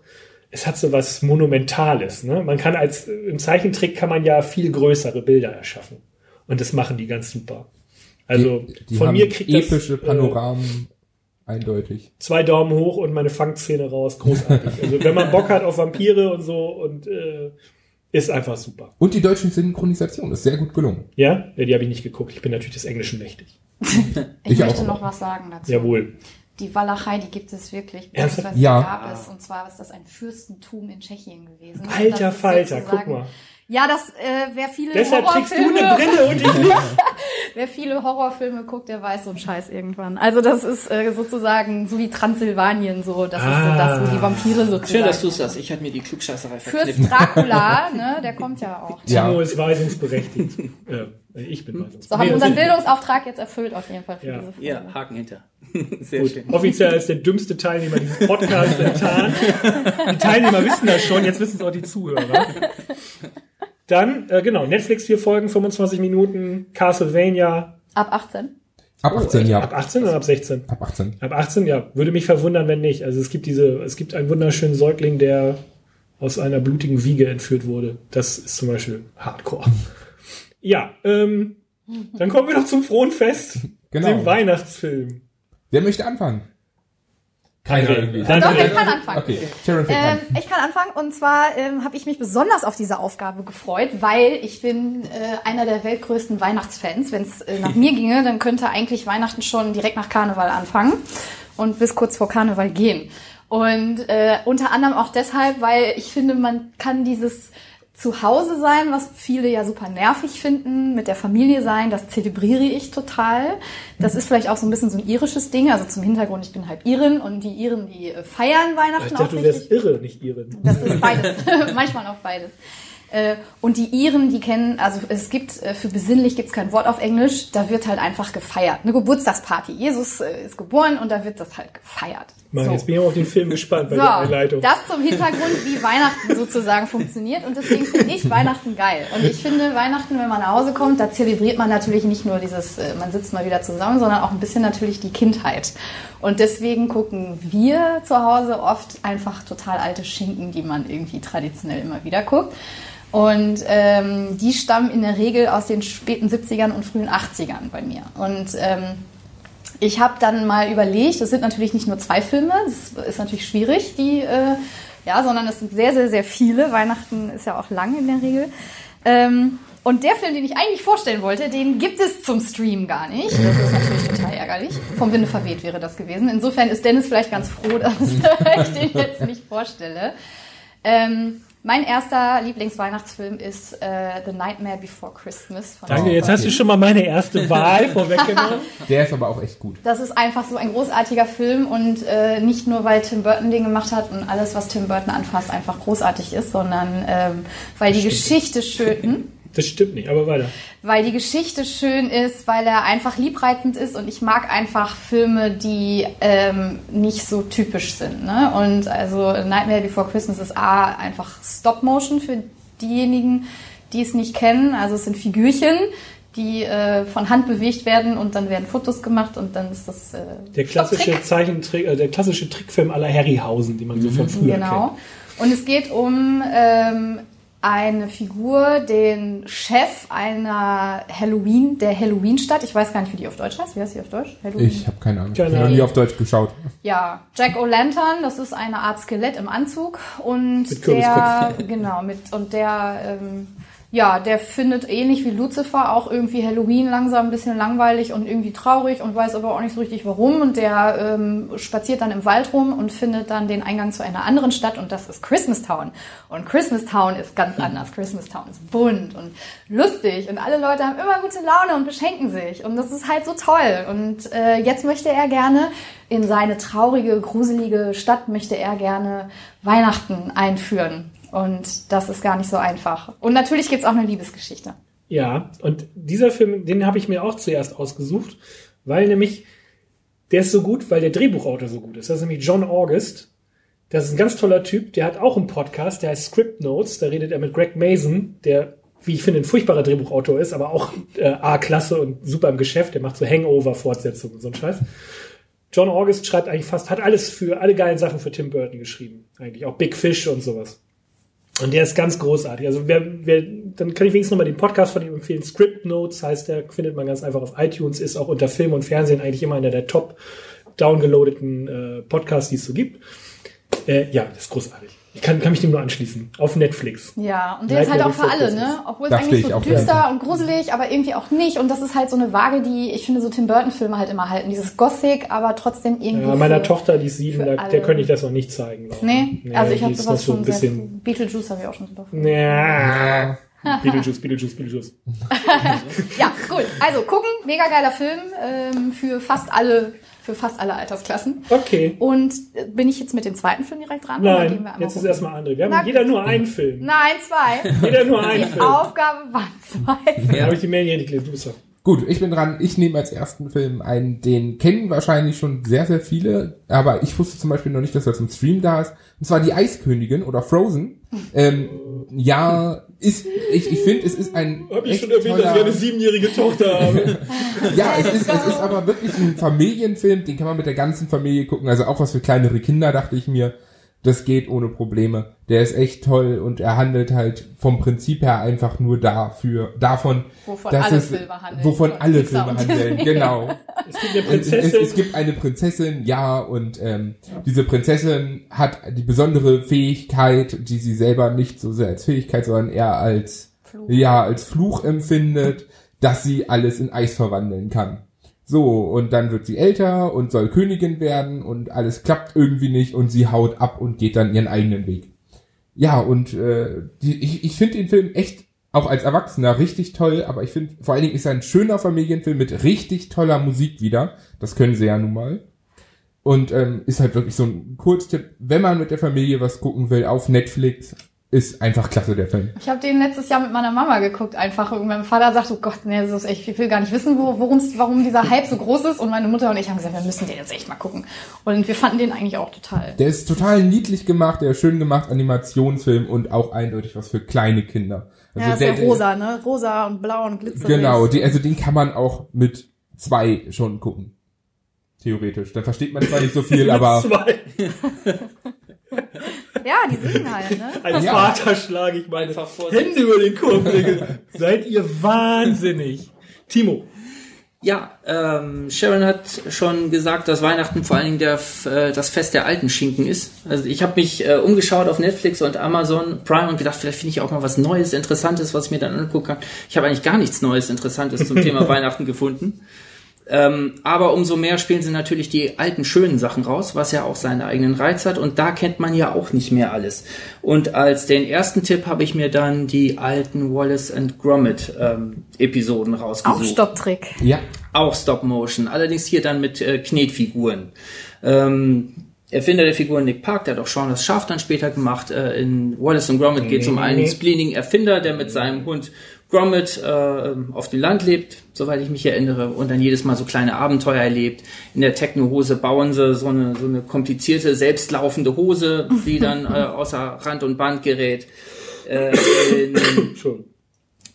es hat so was Monumentales. Ne? Man kann als im Zeichentrick kann man ja viel größere Bilder erschaffen. Und das machen die ganz super. Also die, die von haben mir kriegt epische das äh, Panoramen eindeutig. zwei Daumen hoch und meine Fangzähne raus. Großartig. also wenn man Bock hat auf Vampire und so und äh, ist einfach super. Und die deutsche Synchronisation ist sehr gut gelungen. Ja, ja die habe ich nicht geguckt. Ich bin natürlich des Englischen mächtig. Ich, Ich möchte auch, noch was sagen dazu. Jawohl. Die Walachei, die gibt es wirklich. Ja. gab es. Und zwar ist das ein Fürstentum in Tschechien gewesen. Alter Falter, guck mal. Ja, das, äh, wer viele Deshalb trägst du Horrorfilme, eine Brille und ich nicht. wer viele Horrorfilme guckt, der weiß so einen Scheiß irgendwann. Also das ist äh, sozusagen so wie Transsilvanien so. Das ist so Ah. das, wo die Vampire sozusagen. Schön, dass du es sagst. Ich hatte mir die Klugscheißerei Fürst verkniffen. Dracula, ne, der kommt ja auch. Ja. Timo ist weisungsberechtigt. äh, ich bin weisungsberechtigt. So haben wir unseren Bildungsauftrag jetzt erfüllt auf jeden Fall für Ja. Ja, Haken hinter. Sehr Gut, schön. offiziell als der dümmste Teilnehmer dieses Podcasts enttarnt. Die Teilnehmer wissen das schon, jetzt wissen es auch die Zuhörer. Dann, äh, genau, Netflix vier Folgen, 25 Minuten, Castlevania, Ab 18. Ab 18, ja. ab 18 oder ab 16? Ab 18. Ab 18, ja. Würde mich verwundern, wenn nicht. Also es gibt diese, es gibt einen wunderschönen Säugling, der aus einer blutigen Wiege entführt wurde. Das ist zum Beispiel Hardcore. Ja, ähm, dann kommen wir doch zum frohen Fest. Genau. Dem Weihnachtsfilm. Wer möchte anfangen? Keiner Okay. irgendwie. Dann- Doch, ich kann anfangen. Okay, Sharon fängt Ähm, an. ich kann anfangen und zwar ähm, habe ich mich besonders auf diese Aufgabe gefreut, weil ich bin äh, einer der weltgrößten Weihnachtsfans. Wenn es äh, nach mir ginge, dann könnte eigentlich Weihnachten schon direkt nach Karneval anfangen und bis kurz vor Karneval gehen. Und äh, unter anderem auch deshalb, weil ich finde, man kann dieses Zuhause sein, was viele ja super nervig finden, mit der Familie sein, das zelebriere ich total. Das ist vielleicht auch so ein bisschen so ein irisches Ding. Also zum Hintergrund, ich bin halb Irin und die Iren, die äh, feiern Weihnachten Ich auch dachte, du richtig. wärst irre, nicht Iren. Das ist beides. Manchmal auch beides. Äh, Und die Iren, die kennen, also es gibt, äh, für besinnlich gibt es kein Wort auf Englisch, da wird halt einfach gefeiert. Eine Geburtstagsparty. Jesus ist geboren und da wird das halt gefeiert. Mann, So. jetzt bin ich aber auf den Film gespannt bei So, der Einleitung. das zum Hintergrund, wie Weihnachten sozusagen funktioniert. Und deswegen finde ich Weihnachten geil. Und ich finde Weihnachten, wenn man nach Hause kommt, da zelebriert man natürlich nicht nur dieses, äh, man sitzt mal wieder zusammen, sondern auch ein bisschen natürlich die Kindheit. Und deswegen gucken wir zu Hause oft einfach total alte Schinken, die man irgendwie traditionell immer wieder guckt. Und ähm, die stammen in der Regel aus den späten 70ern und frühen 80ern bei mir. Und ähm, ich habe dann mal überlegt, es sind natürlich nicht nur zwei Filme, das ist natürlich schwierig, die, äh, ja, sondern es sind sehr, sehr, sehr viele. Weihnachten ist ja auch lang in der Regel. Ähm, und der Film, den ich eigentlich vorstellen wollte, den gibt es zum Stream gar nicht. Das ist natürlich total ärgerlich. Vom Winde verweht wäre das gewesen. Insofern ist Dennis vielleicht ganz froh, dass ich den jetzt nicht vorstelle. Ähm, mein erster Lieblingsweihnachtsfilm ist äh, The Nightmare Before Christmas. Von Danke, jetzt hast du schon mal meine erste Wahl vorweggenommen. Der ist aber auch echt gut. Das ist einfach so ein großartiger Film und äh, nicht nur, weil Tim Burton den gemacht hat und alles, was Tim Burton anfasst, einfach großartig ist, sondern ähm, weil die Geschichte schön, hm? Das stimmt nicht, aber weiter. weil die Geschichte schön ist, weil er einfach liebreizend ist und ich mag einfach Filme, die ähm, nicht so typisch sind. Ne? Und also Nightmare Before Christmas ist A, einfach Stop-Motion für diejenigen, die es nicht kennen. Also es sind Figürchen, die äh, von Hand bewegt werden und dann werden Fotos gemacht und dann ist das äh, Der klassische. Zeichentrick, äh, der klassische Trickfilm aller Harryhausen, die man so von früher Genau. kennt. Und es geht um ähm, eine Figur, den Chef einer Halloween, der Halloween-Stadt. Ich weiß gar nicht, wie die auf Deutsch heißt. Wie heißt die auf Deutsch? Halloween. Ich habe keine Ahnung. Ich habe noch nie auf Deutsch geschaut. Ja, Jack O'Lantern, das ist eine Art Skelett im Anzug und Mit der genau mit und der ähm, ja, der findet ähnlich wie Lucifer auch irgendwie Halloween langsam ein bisschen langweilig und irgendwie traurig und weiß aber auch nicht so richtig warum. Und der ähm, spaziert dann im Wald rum und findet dann den Eingang zu einer anderen Stadt und das ist Christmas Town. Und Christmas Town ist ganz anders. Christmas Town ist bunt und lustig und alle Leute haben immer gute Laune und beschenken sich. Und das ist halt so toll. Und äh, jetzt möchte er gerne in seine traurige, gruselige Stadt möchte er gerne Weihnachten einführen. Und das ist gar nicht so einfach. Und natürlich gibt's auch eine Liebesgeschichte. Ja, und dieser Film, den habe ich mir auch zuerst ausgesucht, weil nämlich der ist so gut, weil der Drehbuchautor so gut ist. Das ist nämlich John August. Das ist ein ganz toller Typ, der hat auch einen Podcast, der heißt Script Notes. Da redet er mit Greg Mason, der, wie ich finde, ein furchtbarer Drehbuchautor ist, aber auch äh, A-Klasse und super im Geschäft. Der macht so Hangover-Fortsetzungen und so einen Scheiß. John August schreibt eigentlich fast, hat alles für, alle geilen Sachen für Tim Burton geschrieben. Eigentlich auch Big Fish und sowas. Und der ist ganz großartig. Also wer, wer, dann kann ich wenigstens nochmal den Podcast von ihm empfehlen. Script Notes heißt der, findet man ganz einfach auf iTunes, ist auch unter Film und Fernsehen eigentlich immer einer der top downgeloadeten äh, Podcasts, die es so gibt. Äh, ja, das ist großartig. Ich kann, kann mich dem nur anschließen. Auf Netflix. Ja, und der ist halt auch für alle, Christmas. ne? Obwohl es eigentlich so düster und gruselig, aber irgendwie auch nicht. Und das ist halt so eine Waage, die ich finde so Tim Burton-Filme halt immer halten. Dieses Gothic, aber trotzdem irgendwie. Ja, meiner Tochter, die ist sieben, da, der könnte ich das noch nicht zeigen. ich. Nee, also ich habe sowas so schon ein sehr bisschen. Beetlejuice habe ich auch schon super. Ja. Beetlejuice, Beetlejuice, Beetlejuice. Ja, gut. Also gucken, mega geiler Film ähm, für fast alle, für fast alle Altersklassen. Okay. Und äh, bin ich jetzt mit dem zweiten Film direkt dran? Nein, jetzt ist erstmal André. Wir haben Na jeder nur einen Film. Nein, zwei. Jeder nur einen Die Film. Aufgabe waren zwei Filme. Da habe ich die Mail hier nicht gelesen. Du bist doch. Gut, ich bin dran. Ich nehme als ersten Film einen, den kennen wahrscheinlich schon sehr, sehr viele, aber ich wusste zum Beispiel noch nicht, dass er zum Stream da ist. Und zwar die Eiskönigin oder Frozen. Ähm, ja, ist, ich, ich finde, es ist ein. Hab ich schon erwähnt, dass ich eine siebenjährige Tochter habe. Ja, es ist, es ist aber wirklich ein Familienfilm, den kann man mit der ganzen Familie gucken. Also auch was für kleinere Kinder, dachte ich mir. Das geht ohne Probleme. Der ist echt toll und er handelt halt vom Prinzip her einfach nur dafür, davon, Wovon dass alle es, Filme handeln. wovon Von alle Pixar Filme handeln, genau. Es gibt eine Es, es, Prinzessin. es gibt eine Prinzessin, ja, und ähm, diese Prinzessin hat die besondere Fähigkeit, die sie selber nicht so sehr als Fähigkeit, sondern eher als Fluch. ja als Fluch empfindet, dass sie alles in Eis verwandeln kann. So, und dann wird sie älter und soll Königin werden und alles klappt irgendwie nicht und sie haut ab und geht dann ihren eigenen Weg. Ja, und äh, die, ich, ich finde den Film echt auch als Erwachsener richtig toll, aber ich finde, vor allen Dingen ist er ein schöner Familienfilm mit richtig toller Musik wieder. Das können sie ja nun mal. Und ähm, ist halt wirklich so ein Kurztipp, wenn man mit der Familie was gucken will auf Netflix, ist einfach klasse der Film. Ich habe den letztes Jahr mit meiner Mama geguckt, einfach. Und mein Vater sagt, oh Gott, nee, das ist echt, ich will gar nicht wissen, wo, worum's, warum dieser Hype so groß ist. Und meine Mutter und ich haben gesagt, wir müssen den jetzt echt mal gucken. Und wir fanden den eigentlich auch total. Der ist total niedlich gemacht, der ist schön gemacht, Animationsfilm und auch eindeutig was für kleine Kinder. Also ja, ist der, ja der- rosa, ne? Rosa und blau und glitzerig. Genau, die, also den kann man auch mit zwei schon gucken. Theoretisch. Dann versteht man zwar nicht so viel, aber Zwei. Ja, die singen halt, ne? Als Ja. Vater schlage ich meine Hände über den Kopf. lege. Seid ihr wahnsinnig. Timo. Ja, ähm, Sharon hat schon gesagt, dass Weihnachten vor allen Dingen der, äh, das Fest der alten Schinken ist. Also ich habe mich äh, umgeschaut auf Netflix und Amazon Prime und gedacht, vielleicht finde ich auch mal was Neues, Interessantes, was ich mir dann angucken kann. Ich habe eigentlich gar nichts Neues, Interessantes zum Thema Weihnachten gefunden. Ähm, aber umso mehr spielen sie natürlich die alten schönen Sachen raus, was ja auch seinen eigenen Reiz hat. Und da kennt man ja auch nicht mehr alles. Und als den ersten Tipp habe ich mir dann die alten Wallace and Gromit ähm, Episoden rausgesucht. Auch Stopptrick. ja. Auch Stop Motion, allerdings hier dann mit äh, Knetfiguren. Ähm, Erfinder der Figur Nick Park, der hat auch Sean das Schaf dann später gemacht. Äh, in Wallace und Gromit geht es um einen nee. spleenigen Erfinder, der mit seinem Hund Gromit äh, auf dem Land lebt, soweit ich mich erinnere, und dann jedes Mal so kleine Abenteuer erlebt. In der Techno-Hose bauen sie so eine, so eine komplizierte, selbstlaufende Hose, die dann äh, außer Rand und Band gerät. Äh, in.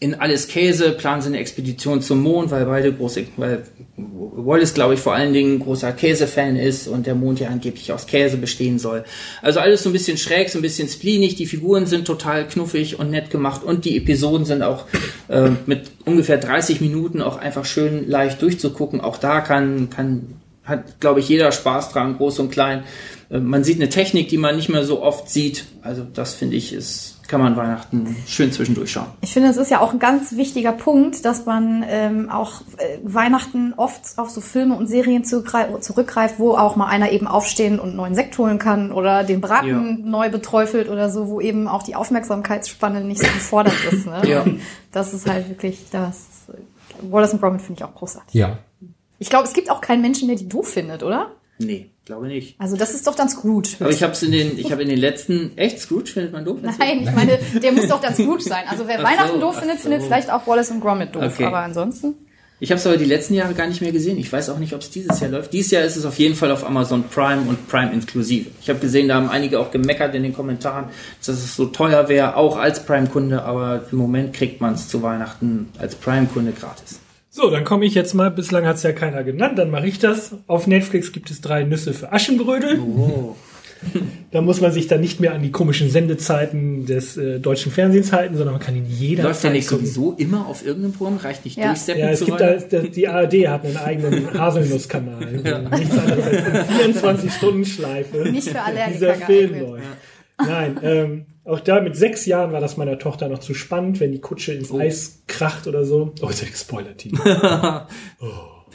In Alles Käse planen sie eine Expedition zum Mond, weil beide große, weil Wallace, glaube ich, vor allen Dingen großer Käsefan ist und der Mond ja angeblich aus Käse bestehen soll. Also alles so ein bisschen schräg, so ein bisschen spleenig. Die Figuren sind total knuffig und nett gemacht und die Episoden sind auch äh, mit ungefähr 30 Minuten auch einfach schön leicht durchzugucken. Auch da kann, kann, hat, glaube ich, jeder Spaß dran, groß und klein. Äh, man sieht eine Technik, die man nicht mehr so oft sieht. Also das finde ich ist, kann man Weihnachten schön zwischendurch schauen. Ich finde, es ist ja auch ein ganz wichtiger Punkt, dass man ähm, auch äh, Weihnachten oft auf so Filme und Serien zurückgreif- zurückgreift, wo auch mal einer eben aufstehen und einen neuen Sekt holen kann oder den Braten Ja. neu beträufelt oder so, wo eben auch die Aufmerksamkeitsspanne nicht so gefordert ist. Ne? Ja. Das ist halt wirklich das. Wallace und Gromit finde ich auch großartig. Ja. Ich glaube, es gibt auch keinen Menschen, der die doof findet, oder? Nee, glaube nicht. Also das ist doch dann Scrooge. Aber ich habe es in den, ich habe in den letzten, echt Scrooge findet man doof? Nein, ich meine, der muss doch dann Scrooge sein. Also wer so, Weihnachten doof findet, so. findet vielleicht auch Wallace und Gromit doof. Okay. Aber ansonsten. Ich habe es aber die letzten Jahre gar nicht mehr gesehen. Ich weiß auch nicht, ob es dieses Jahr läuft. Dieses Jahr ist es auf jeden Fall auf Amazon Prime und Prime inklusive. Ich habe gesehen, da haben einige auch gemeckert in den Kommentaren, dass es so teuer wäre, auch als Prime-Kunde, aber im Moment kriegt man es zu Weihnachten als Prime-Kunde gratis. So, dann komme ich jetzt mal. Bislang hat es ja keiner genannt, dann mache ich das. Auf Netflix gibt es drei Nüsse für Aschenbrödel. Oh. Da muss man sich dann nicht mehr an die komischen Sendezeiten des äh, deutschen Fernsehens halten, sondern man kann ihn jederzeit Läuft ja nicht gucken. sowieso immer auf irgendeinem Programm, reicht nicht Ja. durchseppen Ja, es zu gibt da, die ARD hat einen eigenen Haselnusskanal. Nichts anderes als eine 24-Stunden-Schleife. Nicht für Allergiker Dieser Film läuft. Nein, ähm, auch da mit sechs Jahren war das meiner Tochter noch zu spannend, wenn die Kutsche ins Eis kracht oder so. Oh, ist ja gespoilert, Timo.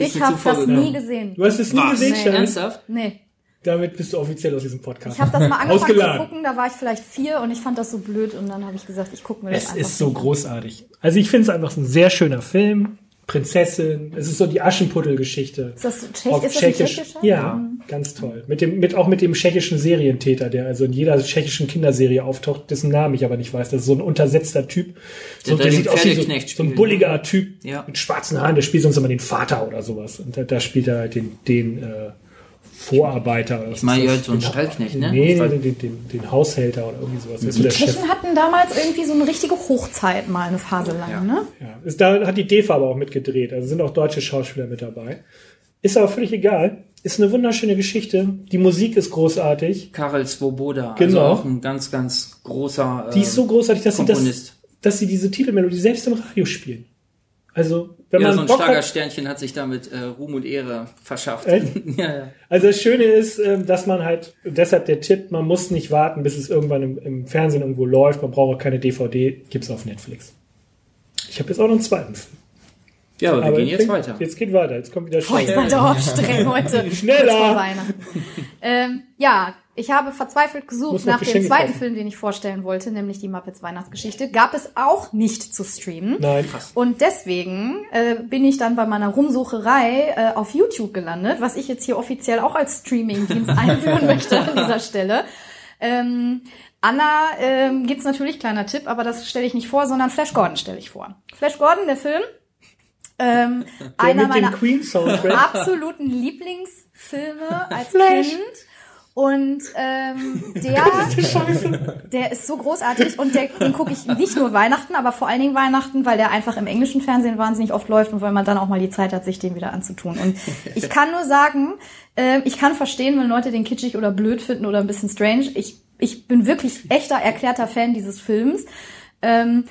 Ich Bisschen habe das nie gesehen. Du hast es nie Was? gesehen, Nee. Sharon? Ernsthaft? Nee. Damit bist du offiziell aus diesem Podcast. Ich habe das mal angefangen Ausgeladen. zu gucken, da war ich vielleicht vier und ich fand das so blöd und dann habe ich gesagt, ich gucke mir das Es einfach ist so nicht an. großartig. Also ich finde es einfach ein sehr schöner Film. Prinzessin. Es ist so die Aschenputtel-Geschichte. Ist das, so Tschech, Auf ist das Tschechisch. tschechischer? Ja, ganz toll. Mit dem, mit, auch mit dem tschechischen Serientäter, der also in jeder tschechischen Kinderserie auftaucht, dessen Namen ich aber nicht weiß. Das ist so ein untersetzter Typ. So, Der da den wie so, so ein bulliger Typ Ja. mit schwarzen Haaren. Der spielt sonst immer den Vater oder sowas. Und da, da spielt er halt den, den äh, Vorarbeiter. Oder Ich meine, hört so einen das? Stallknecht, ne? Nee, nee, den, den, den Haushälter oder irgendwie sowas. So Die der Chef. Tschechen hatten damals irgendwie so eine richtige Hochzeit mal eine Phase lang, Ja. ne? Ja, ist, da hat die DEFA aber auch mitgedreht. Also sind auch deutsche Schauspieler mit dabei. Ist aber völlig egal. Ist eine wunderschöne Geschichte. Die Musik ist großartig. Karel Svoboda, Genau. also auch ein ganz, ganz großer Die ist so großartig, dass sie, das, Komponist. dass sie diese Titelmelodie selbst im Radio spielen. Also, wenn ja, man so ein Bock hat, Schlagersternchen hat sich damit äh, Ruhm und Ehre verschafft. Echt? ja, ja. Also das Schöne ist, ähm, dass man halt, deshalb der Tipp, man muss nicht warten, bis es irgendwann im, im Fernsehen irgendwo läuft. Man braucht auch keine DVD, gibt's auf Netflix. Ich habe jetzt auch noch einen zweiten Film. Ja, aber wir Aber gehen ich jetzt denk, weiter. Jetzt geht weiter, jetzt kommt wieder ihr Schneller. seid doch streng heute. Schneller. Kurz vor Weihnachten. ähm, ja, ich habe verzweifelt gesucht nach dem zweiten kaufen. Film, den ich vorstellen wollte, nämlich die Muppets Weihnachtsgeschichte. Gab es auch nicht zu streamen. Nein. Und deswegen äh, bin ich dann bei meiner Rumsucherei äh, auf YouTube gelandet, was ich jetzt hier offiziell auch als Streaming-Dienst einführen möchte an dieser Stelle. Ähm, Anna ähm, gibt's natürlich kleiner Tipp, aber das stelle ich nicht vor, sondern Flash Gordon stelle ich vor. Flash Gordon, der Film. Ähm, einer meiner absoluten Lieblingsfilme als Flash. Kind. Und ähm, der, der ist so großartig und der, den gucke ich nicht nur Weihnachten, aber vor allen Dingen Weihnachten, weil der einfach im englischen Fernsehen wahnsinnig oft läuft und weil man dann auch mal die Zeit hat, sich den wieder anzutun. Und ich kann nur sagen, äh, ich kann verstehen, wenn Leute den kitschig oder blöd finden oder ein bisschen strange. Ich, ich bin wirklich echter, erklärter Fan dieses Films. Ähm,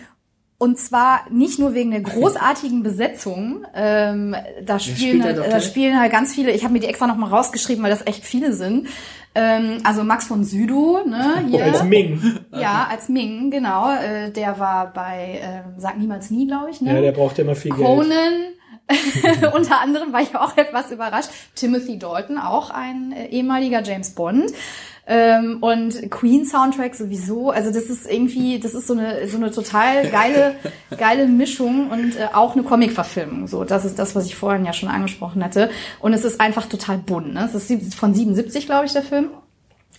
und zwar nicht nur wegen der großartigen Besetzung. Ähm, da spielen, halt, da spielen halt ganz viele. Ich habe mir die extra noch mal rausgeschrieben, weil das echt viele sind. Ähm, also Max von Südow, ne? Hier. Als Ming. Ja, als Ming, genau. Äh, der war bei ähm, Sag niemals nie, glaube ich. Ne? Ja, der braucht immer viel Geld. Conan. Unter anderem war ich auch etwas überrascht. Timothy Dalton, auch ein äh, ehemaliger James Bond. Ähm, und Queen Soundtrack sowieso. Also das ist irgendwie, das ist so eine so eine total geile geile Mischung und äh, auch eine Comic-Verfilmung. So, das ist das, was ich vorhin ja schon angesprochen hatte. Und es ist einfach total bunt. Ne? Es ist von 77, glaube ich, der Film.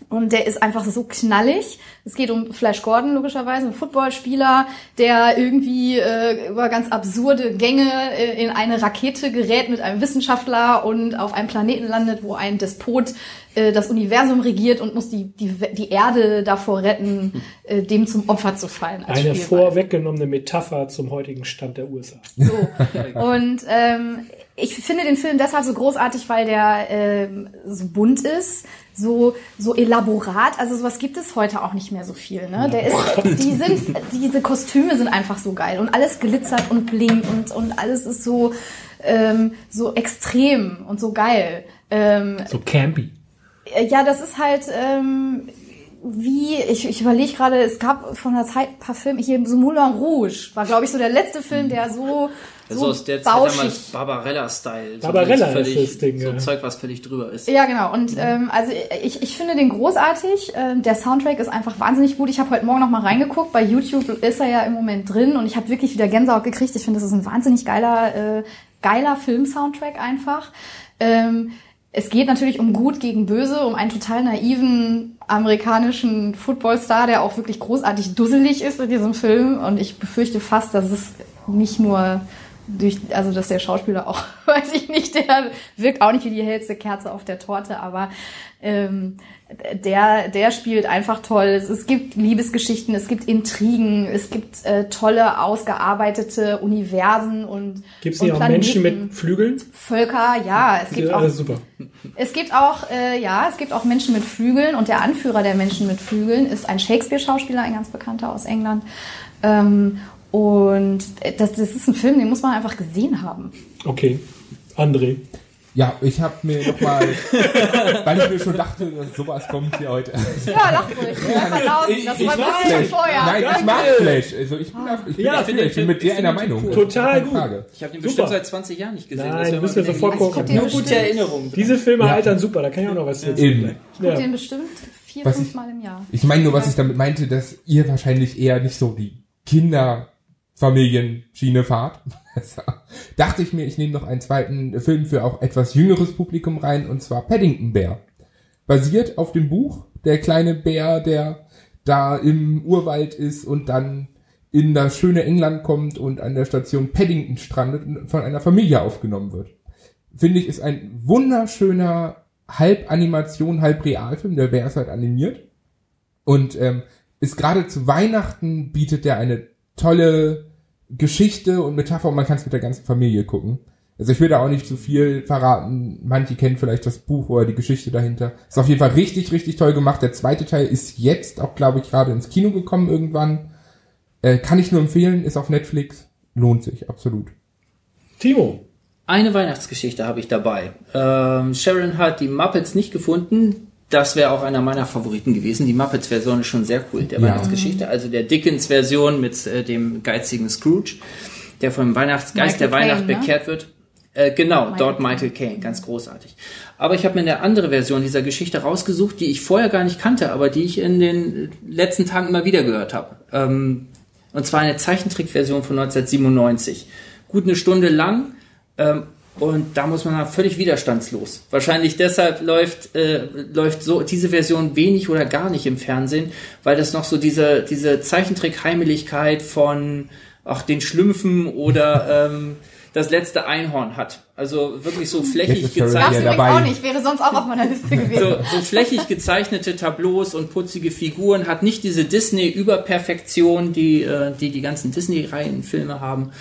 Und der ist einfach so knallig. Es geht um Flash Gordon, logischerweise, ein Footballspieler, der irgendwie äh, über ganz absurde Gänge äh, in eine Rakete gerät mit einem Wissenschaftler und auf einem Planeten landet, wo ein Despot äh, das Universum regiert und muss die, die, die Erde davor retten, äh, dem zum Opfer zu fallen. Eine Spielball. vorweggenommene Metapher zum heutigen Stand der USA. So. Und ähm, ich finde den Film deshalb so großartig, weil der ähm, so bunt ist, so so elaborat. Also sowas gibt es heute auch nicht mehr so viel. Ne? Der ist, die sind, diese Kostüme sind einfach so geil und alles glitzert und blinkt und und alles ist so ähm, so extrem und so geil. Ähm, So campy. äh, Ja, das ist halt ähm, wie, ich, ich überlege gerade, es gab von der Zeit ein paar Filme, hier so Moulin Rouge war, glaube ich, so der letzte Film, der so, So so aus der Zeit bauschig damals Barbarella-Style. So Barbarella völlig, ist das Ding, So ja. Zeug, was völlig drüber ist. Ja, genau. Und ähm, also ich, ich finde den großartig. Ähm, der Soundtrack ist einfach wahnsinnig gut. Ich habe heute Morgen noch mal reingeguckt. Bei YouTube ist er ja im Moment drin und ich habe wirklich wieder Gänsehaut gekriegt. Ich finde, das ist ein wahnsinnig geiler, äh, geiler Film-Soundtrack einfach. Ähm, es geht natürlich um Gut gegen Böse, um einen total naiven amerikanischen Footballstar, der auch wirklich großartig dusselig ist in diesem Film. Und ich befürchte fast, dass es nicht nur durch, also dass der Schauspieler auch, weiß ich nicht, der wirkt auch nicht wie die hellste Kerze auf der Torte, aber ähm, der, der spielt einfach toll. Es, gibt Liebesgeschichten, es gibt Intrigen, es gibt äh, tolle, ausgearbeitete Universen und, Gibt es hier auch Menschen mit Flügeln? Völker, ja, es gibt Ja, auch super. es gibt auch, äh, ja, es gibt auch Menschen mit Flügeln und der Anführer der Menschen mit Flügeln ist ein Shakespeare-Schauspieler, ein ganz bekannter aus England. Ähm, und das, das ist ein Film, den muss man einfach gesehen haben. Okay. André. Ja, ich habe mir nochmal, weil ich mir schon dachte, dass sowas kommt hier heute. Ja, lach ruhig. Einfach lausen. Das war mag schon Flash. vorher. Nein, ich mag Flash. Also ich bin, da, ich bin Ja, da ich. Ich bin mit dir einer Meinung. total gut. Frage. Ich habe den Super. bestimmt seit 20 Jahren nicht gesehen. Nein, du ja mir mal sofort gucken. Nur bestimmt. gute Erinnerungen. Diese Filme Ja. altern super, da kann ich auch noch was zu Eben. erzählen. Ich guck Ja. den bestimmt vier, Was fünf ich- Mal im Jahr. Ich meine nur, was ich damit meinte, dass ihr wahrscheinlich eher nicht so die Kinderfamilien-Schiene fahrt. Dachte ich mir, ich nehme noch einen zweiten Film für auch etwas jüngeres Publikum rein, und zwar Paddington Bear. Basiert auf dem Buch, der kleine Bär, der da im Urwald ist und dann in das schöne England kommt und an der Station Paddington strandet und von einer Familie aufgenommen wird. Finde ich, ist ein wunderschöner halb Animation, halb Realfilm. Der Bär ist halt animiert. Und ähm, ist gerade zu Weihnachten bietet der eine tolle Geschichte und Metapher und man kann es mit der ganzen Familie gucken. Also ich will da auch nicht zu viel verraten. Manche kennen vielleicht das Buch oder die Geschichte dahinter. Ist auf jeden Fall richtig, richtig toll gemacht. Der zweite Teil ist jetzt auch, glaube ich, gerade ins Kino gekommen irgendwann. Äh, kann ich nur empfehlen, ist auf Netflix. Lohnt sich, absolut. Timo. Eine Weihnachtsgeschichte habe ich dabei. Ähm, Sharon hat die Muppets nicht gefunden. Das wäre auch einer meiner Favoriten gewesen. Die Muppets-Version ist schon sehr cool, der Ja. Weihnachtsgeschichte. Also der Dickens-Version mit äh, dem geizigen Scrooge, der vom Weihnachtsgeist Michael der Weihnacht Caine, ne? bekehrt wird. Äh, genau, Michael dort Michael Caine, ganz großartig. Aber ich habe mir eine andere Version dieser Geschichte rausgesucht, die ich vorher gar nicht kannte, aber die ich in den letzten Tagen immer wieder gehört habe. Ähm, und zwar eine Zeichentrickversion von 1997. Gut eine Stunde lang. Ähm, und da muss man sagen, völlig widerstandslos. Wahrscheinlich deshalb läuft, äh, läuft so diese Version wenig oder gar nicht im Fernsehen, weil das noch so diese, diese Zeichentrick-Heimeligkeit von ach, den Schlümpfen oder ähm, das letzte Einhorn hat. Also wirklich so flächig Darfst Ja, dabei. auch nicht, wäre sonst auch auf meiner Liste gewesen. so, so flächig gezeichnete Tableaus und putzige Figuren, hat nicht diese Disney-Überperfektion, die, äh, die die ganzen Disney-Reihenfilme haben.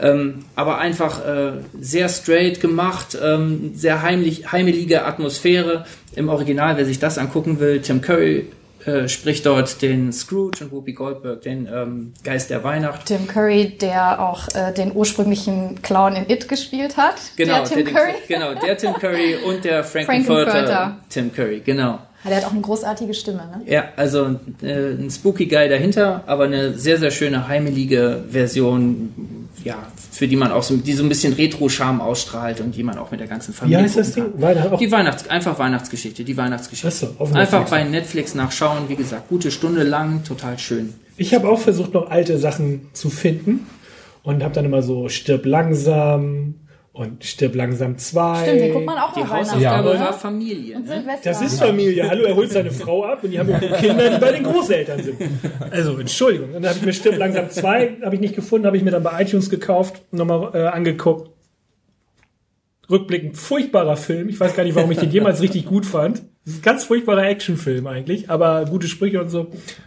Ähm, aber einfach äh, sehr straight gemacht, ähm, sehr heimlich, heimelige Atmosphäre. Im Original, wer sich das angucken will, Tim Curry äh, spricht dort den Scrooge und Whoopi Goldberg, den ähm, Geist der Weihnacht. Tim Curry, der auch äh, den ursprünglichen Clown in It gespielt hat. Genau, der Tim der, Curry. genau, der Tim Curry und der Frankenfurter Frankenfurter. Tim Curry, genau. Ja, Der hat auch eine großartige Stimme, ne? Ja, also äh, ein spooky Guy dahinter, aber eine sehr, sehr schöne heimelige Version, ja, für die man auch so, die so ein bisschen Retro-Charme ausstrahlt und die man auch mit der ganzen Wie Familie heißt das Ding? Weihnacht. Die Weihnachts, einfach Weihnachtsgeschichte, die Weihnachtsgeschichte. Ach so, auf einfach Netflix. bei Netflix nachschauen, wie gesagt, gute Stunde lang, total schön. Ich habe auch versucht, noch alte Sachen zu finden und habe dann immer so Stirb langsam und Stirb langsam 2. Stimmt, den guckt man auch Die. Hausaufgabe Ja. war Familie. Und Ne? Das ist Familie. Hallo, er holt seine Frau ab und die haben Kinder, die bei den Großeltern sind. Also, Entschuldigung. Und dann habe ich mir Stirb langsam 2, habe ich nicht gefunden, habe ich mir dann bei iTunes gekauft, nochmal äh, angeguckt. Rückblickend furchtbarer Film. Ich weiß gar nicht, warum ich den jemals richtig gut fand. Das ist ein ganz furchtbarer Actionfilm eigentlich, aber gute Sprüche und so.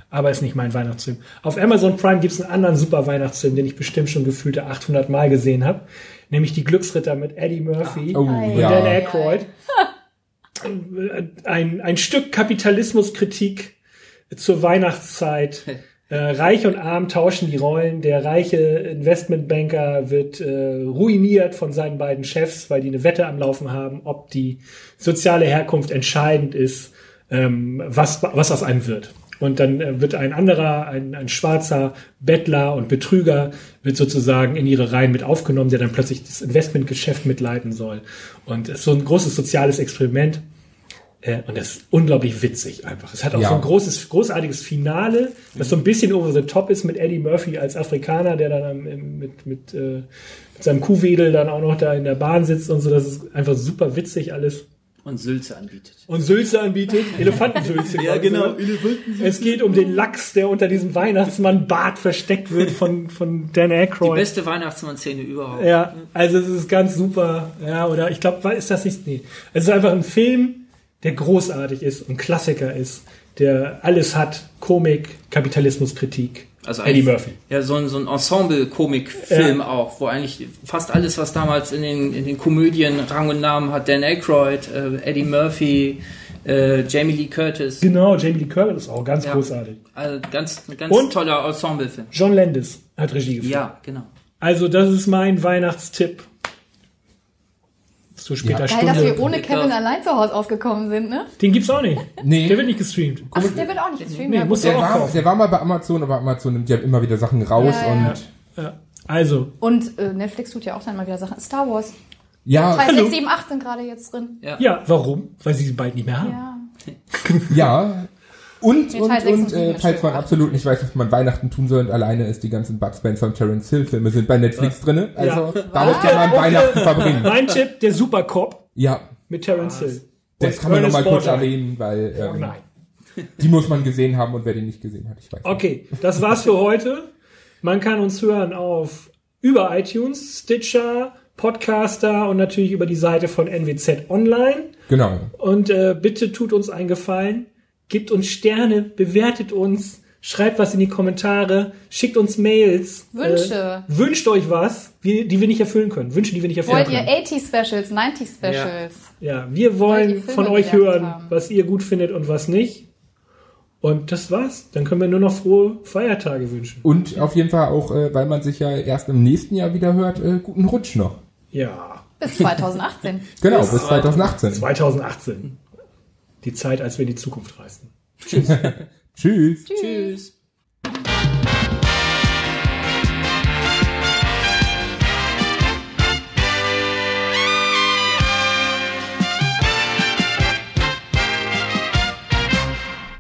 Aber ist nicht mein Weihnachtsfilm. Auf Amazon Prime gibt's einen anderen super Weihnachtsfilm, den ich bestimmt schon gefühlte 800 Mal gesehen habe. Nämlich Die Glücksritter mit Eddie Murphy Oh, und ja. Dan Aykroyd. Ein, ein Stück Kapitalismuskritik zur Weihnachtszeit. Äh, Reich und Arm tauschen die Rollen. Der reiche Investmentbanker wird äh, ruiniert von seinen beiden Chefs, weil die eine Wette am Laufen haben, ob die soziale Herkunft entscheidend ist, ähm, was, was aus einem wird. Und dann äh, wird ein anderer, ein, ein schwarzer Bettler und Betrüger, wird sozusagen in ihre Reihen mit aufgenommen, der dann plötzlich das Investmentgeschäft mitleiten soll. Und es ist so ein großes soziales Experiment. Äh, und das ist unglaublich witzig einfach. Es hat auch Ja. so ein großes, großartiges Finale, das so ein bisschen over the top ist mit Eddie Murphy als Afrikaner, der dann mit, mit, äh, mit seinem Kuhwedel dann auch noch da in der Bahn sitzt und so. Das ist einfach super witzig alles. Und Sülze anbietet. Und Sülze anbietet, Elefantensülze. Ja, genau. oder? Es geht um den Lachs, der unter diesem Weihnachtsmann-Bart versteckt wird von, von Dan Die Aykroyd. beste Weihnachtsmann-Szene überhaupt. Ja, also es ist ganz super. Ja, oder ich glaube, ist das nicht? Nee. Es ist einfach ein Film, der großartig ist und Klassiker ist, der alles hat. Komik, Kapitalismuskritik. Also Eddie Murphy. Ja, so ein, so ein Ensemble-Komik-Film auch, wo eigentlich fast alles, was damals in den, in den Komödien Rang und Namen hat, Dan Aykroyd, äh, Eddie Murphy, äh, Jamie Lee Curtis. Genau, Jamie Lee Curtis auch ganz Ja. großartig. Also ganz, ganz Und? toller Ensemble-Film. John Landis hat Regie geführt. Ja, genau. Also das ist mein Weihnachtstipp. Zu später Ja. Geil, dass Stunde. wir ohne Kevin allein zu Hause ausgekommen sind, ne? Den gibt's auch nicht. Nee. Der wird nicht gestreamt. Ach, der wird auch nicht gestreamt. Nee, ja, muss er Der auch war, kaufen. der war mal bei Amazon, aber Amazon nimmt ja immer wieder Sachen raus Ja, ja. und Ja. Also, Und äh, Netflix tut ja auch dann mal wieder Sachen. Star Wars. ja, 2, Hallo. 6, 7, 8 sind gerade jetzt drin. ja, warum? Weil sie sie bald nicht mehr haben. Ja. ja. Und, Nee, und, Teil und äh, schön. man absolut nicht weiß, was man Weihnachten tun soll und alleine ist, die ganzen Bud Spencer und Terence Hill Filme sind bei Netflix drinne. Also damit kann man Und, Weihnachten verbringen. Mein Tipp, der Supercop Ja, mit Terence Hill. das Und kann man nochmal kurz erwähnen, weil Oh ähm, nein. die muss man gesehen haben und wer die nicht gesehen hat, ich weiß nicht. Okay, das war's für heute. Man kann uns hören auf über iTunes, Stitcher, Podcaster und natürlich über die Seite von NWZ Online. Genau. Und äh, bitte tut uns einen Gefallen, gebt uns Sterne, bewertet uns, Schreibt was in die Kommentare, schickt uns Mails. Wünsche. Äh, wünscht euch was, die, die wir nicht erfüllen können. Wünsche, die wir nicht erfüllen Wollt ihr können. 80 Specials, 90 Specials? Ja, wir Wollt ihr wollen von euch hören, haben? was ihr gut findet und was nicht. Und das war's. Dann können wir nur noch frohe Feiertage wünschen. Und auf jeden Fall auch, äh, weil man sich ja erst im nächsten Jahr wieder hört, äh, guten Rutsch noch. Ja, Bis 2018. Genau, bis 2018. 2018. Die Zeit, als wir in die Zukunft reisten. Tschüss. Tschüss.